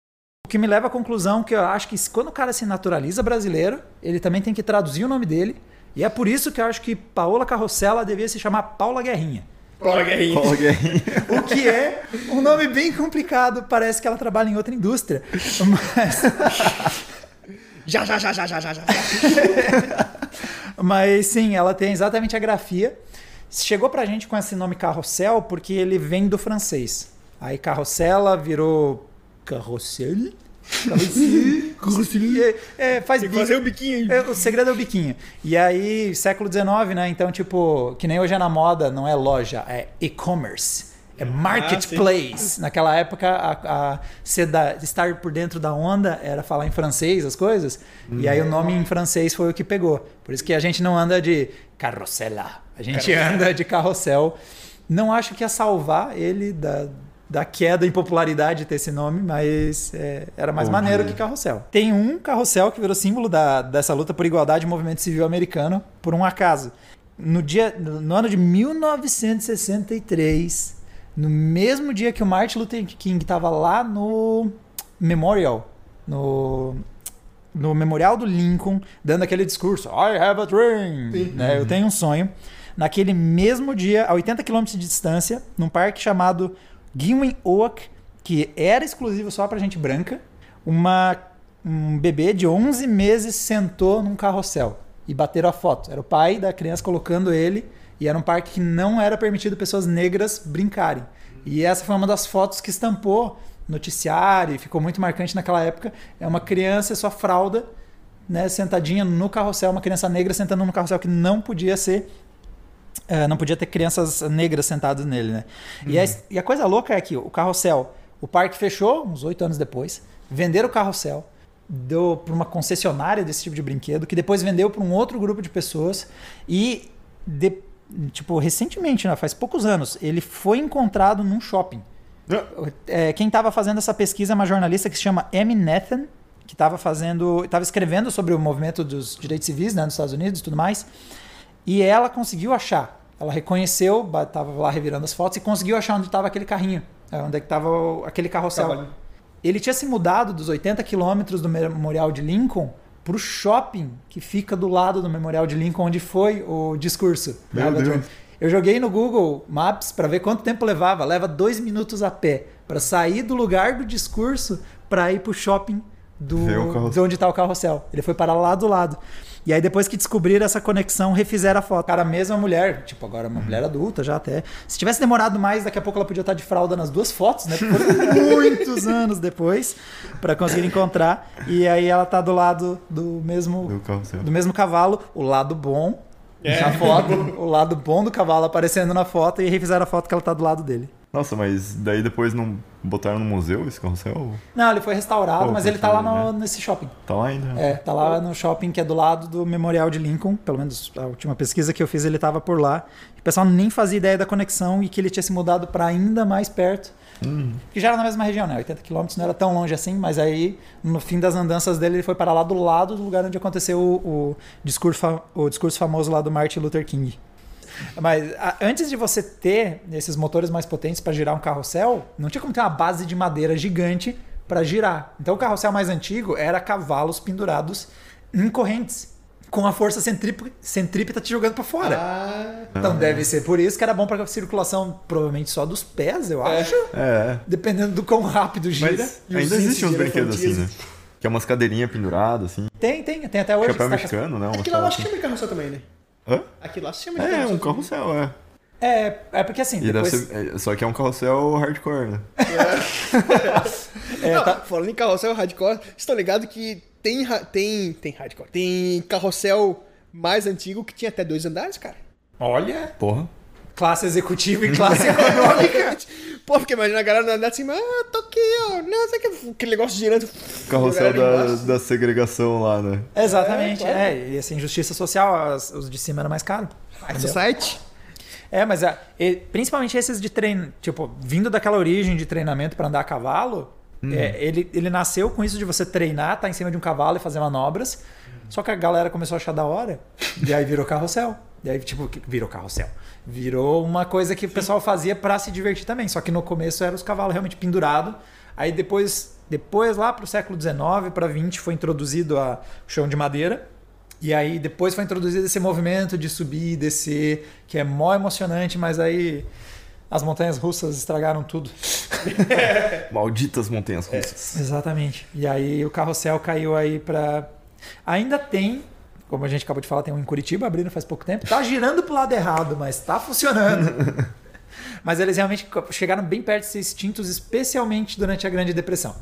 O que me leva à conclusão que eu acho que quando o cara se naturaliza brasileiro, ele também tem que traduzir o nome dele. E é por isso que eu acho que Paola Carrossela devia se chamar Paula Guerrinha. Paula Guerrinha. Paula Guerrinha. o que é um nome bem complicado. Parece que ela trabalha em outra indústria. Mas. já, já, já, já, já, já, já. Mas sim, ela tem exatamente a grafia. Chegou pra gente com esse nome carrossel porque ele vem do francês. Aí carrossela virou carrossel. Carrossel. é, é, faz Tem fazer o biquinho. É, o segredo é o biquinho. E aí, século XIX, né? Então, tipo, que nem hoje é na moda, não é loja, é e-commerce. É marketplace. Ah, Naquela época, a, a da, estar por dentro da onda era falar em francês as coisas. Hum. E aí o nome em francês foi o que pegou. Por isso que a gente não anda de carrossela. A gente Carrossela. anda de carrossel. Não acho que ia salvar ele da, da queda em popularidade ter esse nome, mas é, era mais Bom maneiro dia. que carrossel. Tem um carrossel que virou símbolo da, dessa luta por igualdade no movimento civil americano, por um acaso. No, dia, no ano de 1963, no mesmo dia que o Martin Luther King estava lá no Memorial, no, no Memorial do Lincoln, dando aquele discurso, I have a dream, né? eu tenho um sonho. naquele mesmo dia, a 80 km de distância, num parque chamado Gimwin Oak, que era exclusivo só para gente branca, uma, um bebê de 11 meses sentou num carrossel e bateram a foto. Era o pai da criança colocando ele e era um parque que não era permitido pessoas negras brincarem. E essa foi uma das fotos que estampou noticiário e ficou muito marcante naquela época. É uma criança, sua fralda, né, sentadinha no carrossel, uma criança negra sentando no carrossel que não podia ser. Uh, não podia ter crianças negras sentadas nele, né? Uhum. E, a, e, a, coisa louca é que o carrossel, o parque fechou uns oito anos depois, venderam o carrossel, deu para uma concessionária desse tipo de brinquedo, que depois vendeu para um outro grupo de pessoas e de, tipo recentemente, né, faz poucos anos, ele foi encontrado num shopping. É, quem estava fazendo essa pesquisa é uma jornalista que se chama Amy Nathan, que estava fazendo, estava escrevendo sobre o movimento dos direitos civis né, nos Estados Unidos e tudo mais. E ela conseguiu achar. Ela reconheceu, estava lá revirando as fotos e conseguiu achar onde estava aquele carrinho, é, onde é estava aquele carrossel. Ele tinha se mudado dos 80 quilômetros do Memorial de Lincoln para o shopping que fica do lado do Memorial de Lincoln, onde foi o discurso. Meu Deus. Eu joguei no Google Maps para ver quanto tempo levava. Leva dois minutos a pé para sair do lugar do discurso para ir para o shopping do, de onde está o carrossel. Ele foi para lá do lado. E aí, depois que descobriram essa conexão, refizeram a foto. Cara, a mesma mulher, tipo, agora uma mulher adulta já até. Se tivesse demorado mais, daqui a pouco ela podia estar de fralda nas duas fotos, né? Muitos anos depois para conseguir encontrar. E aí ela tá do lado do mesmo, do, do mesmo cavalo, o lado bom. É. Na foto, o lado bom do cavalo aparecendo na foto e refizeram a foto que ela tá do lado dele. Nossa, mas daí depois não botaram no museu esse carrossel? Não, ele foi restaurado, Pô, mas ele tá lá no, né? nesse shopping. Tá lá ainda? É, tá lá no shopping que é do lado do Memorial de Lincoln. Pelo menos a última pesquisa que eu fiz, ele tava por lá. O pessoal nem fazia ideia da conexão e que ele tinha se mudado para ainda mais perto. Hum. Que já era na mesma região, né? 80 quilômetros não era tão longe assim, mas aí no fim das andanças dele ele foi para lá do lado do lugar onde aconteceu o, o discurso, o discurso famoso lá do Martin Luther King. Mas a, antes de você ter esses motores mais potentes para girar um carrossel, não tinha como ter uma base de madeira gigante para girar. Então o carrossel mais antigo era cavalos pendurados em correntes. Com a força centrípeta te jogando para fora. Ah, então deve ser por isso que era bom para circulação, provavelmente só dos pés, eu é. acho. É. Dependendo do quão rápido gira. Mas ainda existem uns brinquedos assim, né? Que é umas cadeirinhas penduradas, assim. Tem, tem. Tem até hoje. Chapéu mexicano, né? Aquilo eu acho que chama de carrossel também, né? Hã? Aquilo lá se chama de É, um carrossel, é. É, é porque assim. Depois... ser, é, só que é um carrossel hardcore, né? É. é, tá... Falando em carrossel hardcore, vocês estão ligados que tem, tem, tem hardcore. Tem carrossel mais antigo que tinha até dois andares, cara. Olha! Porra. Classe executiva e classe econômica. Pô, porque imagina a galera andar assim, ah, tô aqui, ó, não sei que, aquele negócio girando. Carrossel da, da segregação lá, né? Exatamente, é, é e essa injustiça social, os de cima eram mais caros. High Society. É, mas é, principalmente esses de treino, tipo, vindo daquela origem de treinamento para andar a cavalo, hum. é, ele, ele nasceu com isso de você treinar, tá em cima de um cavalo e fazer manobras. Só que a galera começou a achar da hora, e aí virou carrossel. E aí, tipo, virou carrossel. Virou uma coisa que o pessoal fazia para se divertir também. Só que no começo eram os cavalos realmente pendurados. Aí depois, depois lá para o século XIX, para XX, foi introduzido a chão de madeira. E aí depois foi introduzido esse movimento de subir e descer, que é mó emocionante, mas aí as montanhas russas estragaram tudo. Malditas montanhas russas. É, exatamente. E aí o carrossel caiu aí para Ainda tem como a gente acabou de falar, tem um em Curitiba abrindo faz pouco tempo. Tá girando pro lado errado, mas tá funcionando. mas eles realmente chegaram bem perto de ser extintos, especialmente durante a Grande Depressão.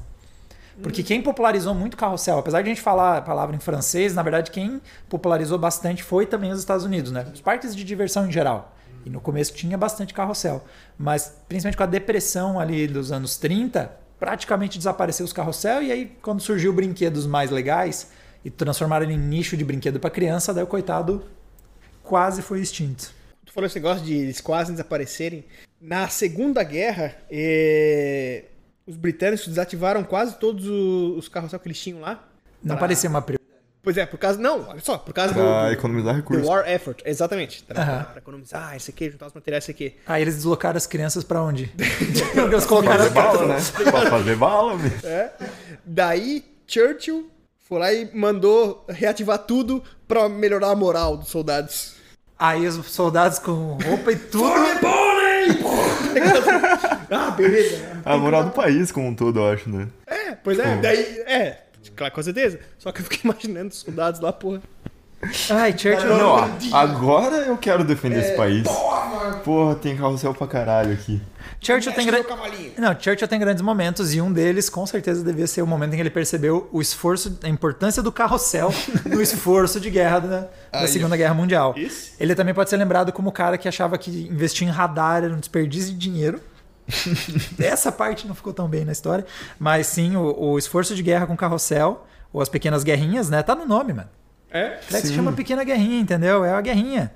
Porque quem popularizou muito carrossel, apesar de a gente falar a palavra em francês, na verdade quem popularizou bastante foi também os Estados Unidos, né? Os parques de diversão em geral. E no começo tinha bastante carrossel. Mas principalmente com a depressão ali dos anos 30, praticamente desapareceu os carrossel. E aí, quando surgiu brinquedos mais legais, e transformaram ele em nicho de brinquedo para criança, daí o coitado quase foi extinto. Tu falou esse negócio de eles quase desaparecerem. Na Segunda Guerra, eh, os britânicos desativaram quase todos os carros que eles tinham lá. Não pra... parecia uma prioridade. Pois é, por causa. Não, olha só, por causa pra do. economizar recursos. War effort, exatamente. Pra, uhum. pra economizar isso aqui, juntar os materiais isso aqui. Aí eles deslocaram as crianças pra onde? eles colocaram fazer bala, né? pra fazer bala. É. Daí, Churchill foi lá e mandou reativar tudo para melhorar a moral dos soldados. Aí os soldados com roupa e tudo. ah, beleza. A moral do país como um todo, eu acho, né? É, pois é, daí. É, claro, com certeza. Só que eu fiquei imaginando os soldados lá, porra. Ai, Churchill. Não, agora eu quero defender esse país. Porra, tem carrossel pra caralho aqui. Churchill tem, Mexe gra... no cavalinho. Não, Churchill tem grandes momentos e um deles com certeza devia ser o momento em que ele percebeu o esforço, a importância do carrossel no esforço de guerra da, da. Segunda Guerra Mundial. Isso. Ele também pode ser lembrado como o cara que achava que investir em radar era um desperdício de dinheiro. Essa parte não ficou tão bem na história, mas sim o, o esforço de guerra com carrossel ou as pequenas guerrinhas, né? Tá no nome, mano. É? Flex se Sim. chama pequena guerrinha, entendeu? É uma guerrinha.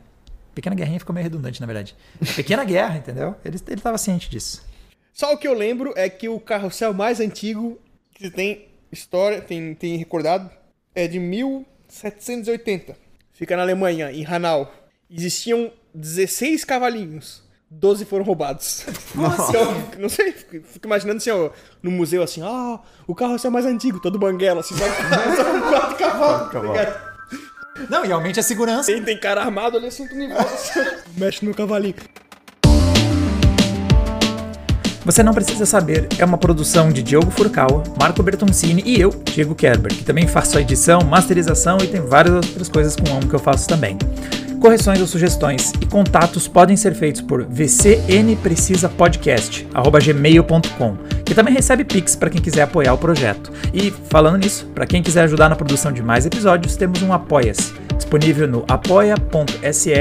Pequena guerrinha ficou meio redundante, na verdade. Pequena guerra, entendeu? Ele, ele tava ciente disso. Só o que eu lembro é que o carrossel mais antigo que tem história, tem, tem recordado, é de 1780. Fica na Alemanha, em Hanau. Existiam 16 cavalinhos. 12 foram roubados. Então, não sei, fico imaginando assim, ó, no museu assim, ah, o carrossel mais antigo, todo banguela, assim, só, só com quatro cavalos, tá? Não, e aumente a segurança. Tem, tem cara armado ali assim, assim, mexe no cavalinho. Você não precisa saber é uma produção de Diogo Furcawa, Marco Bertoncini e eu, Diego Kerber, que também faço a edição, masterização e tem várias outras coisas com o que eu faço também. Correções ou sugestões e contatos podem ser feitos por vcnprecisapodcast@gmail.com, que também recebe pix para quem quiser apoiar o projeto. E falando nisso, para quem quiser ajudar na produção de mais episódios, temos um Apoia-se, disponível no apoia.se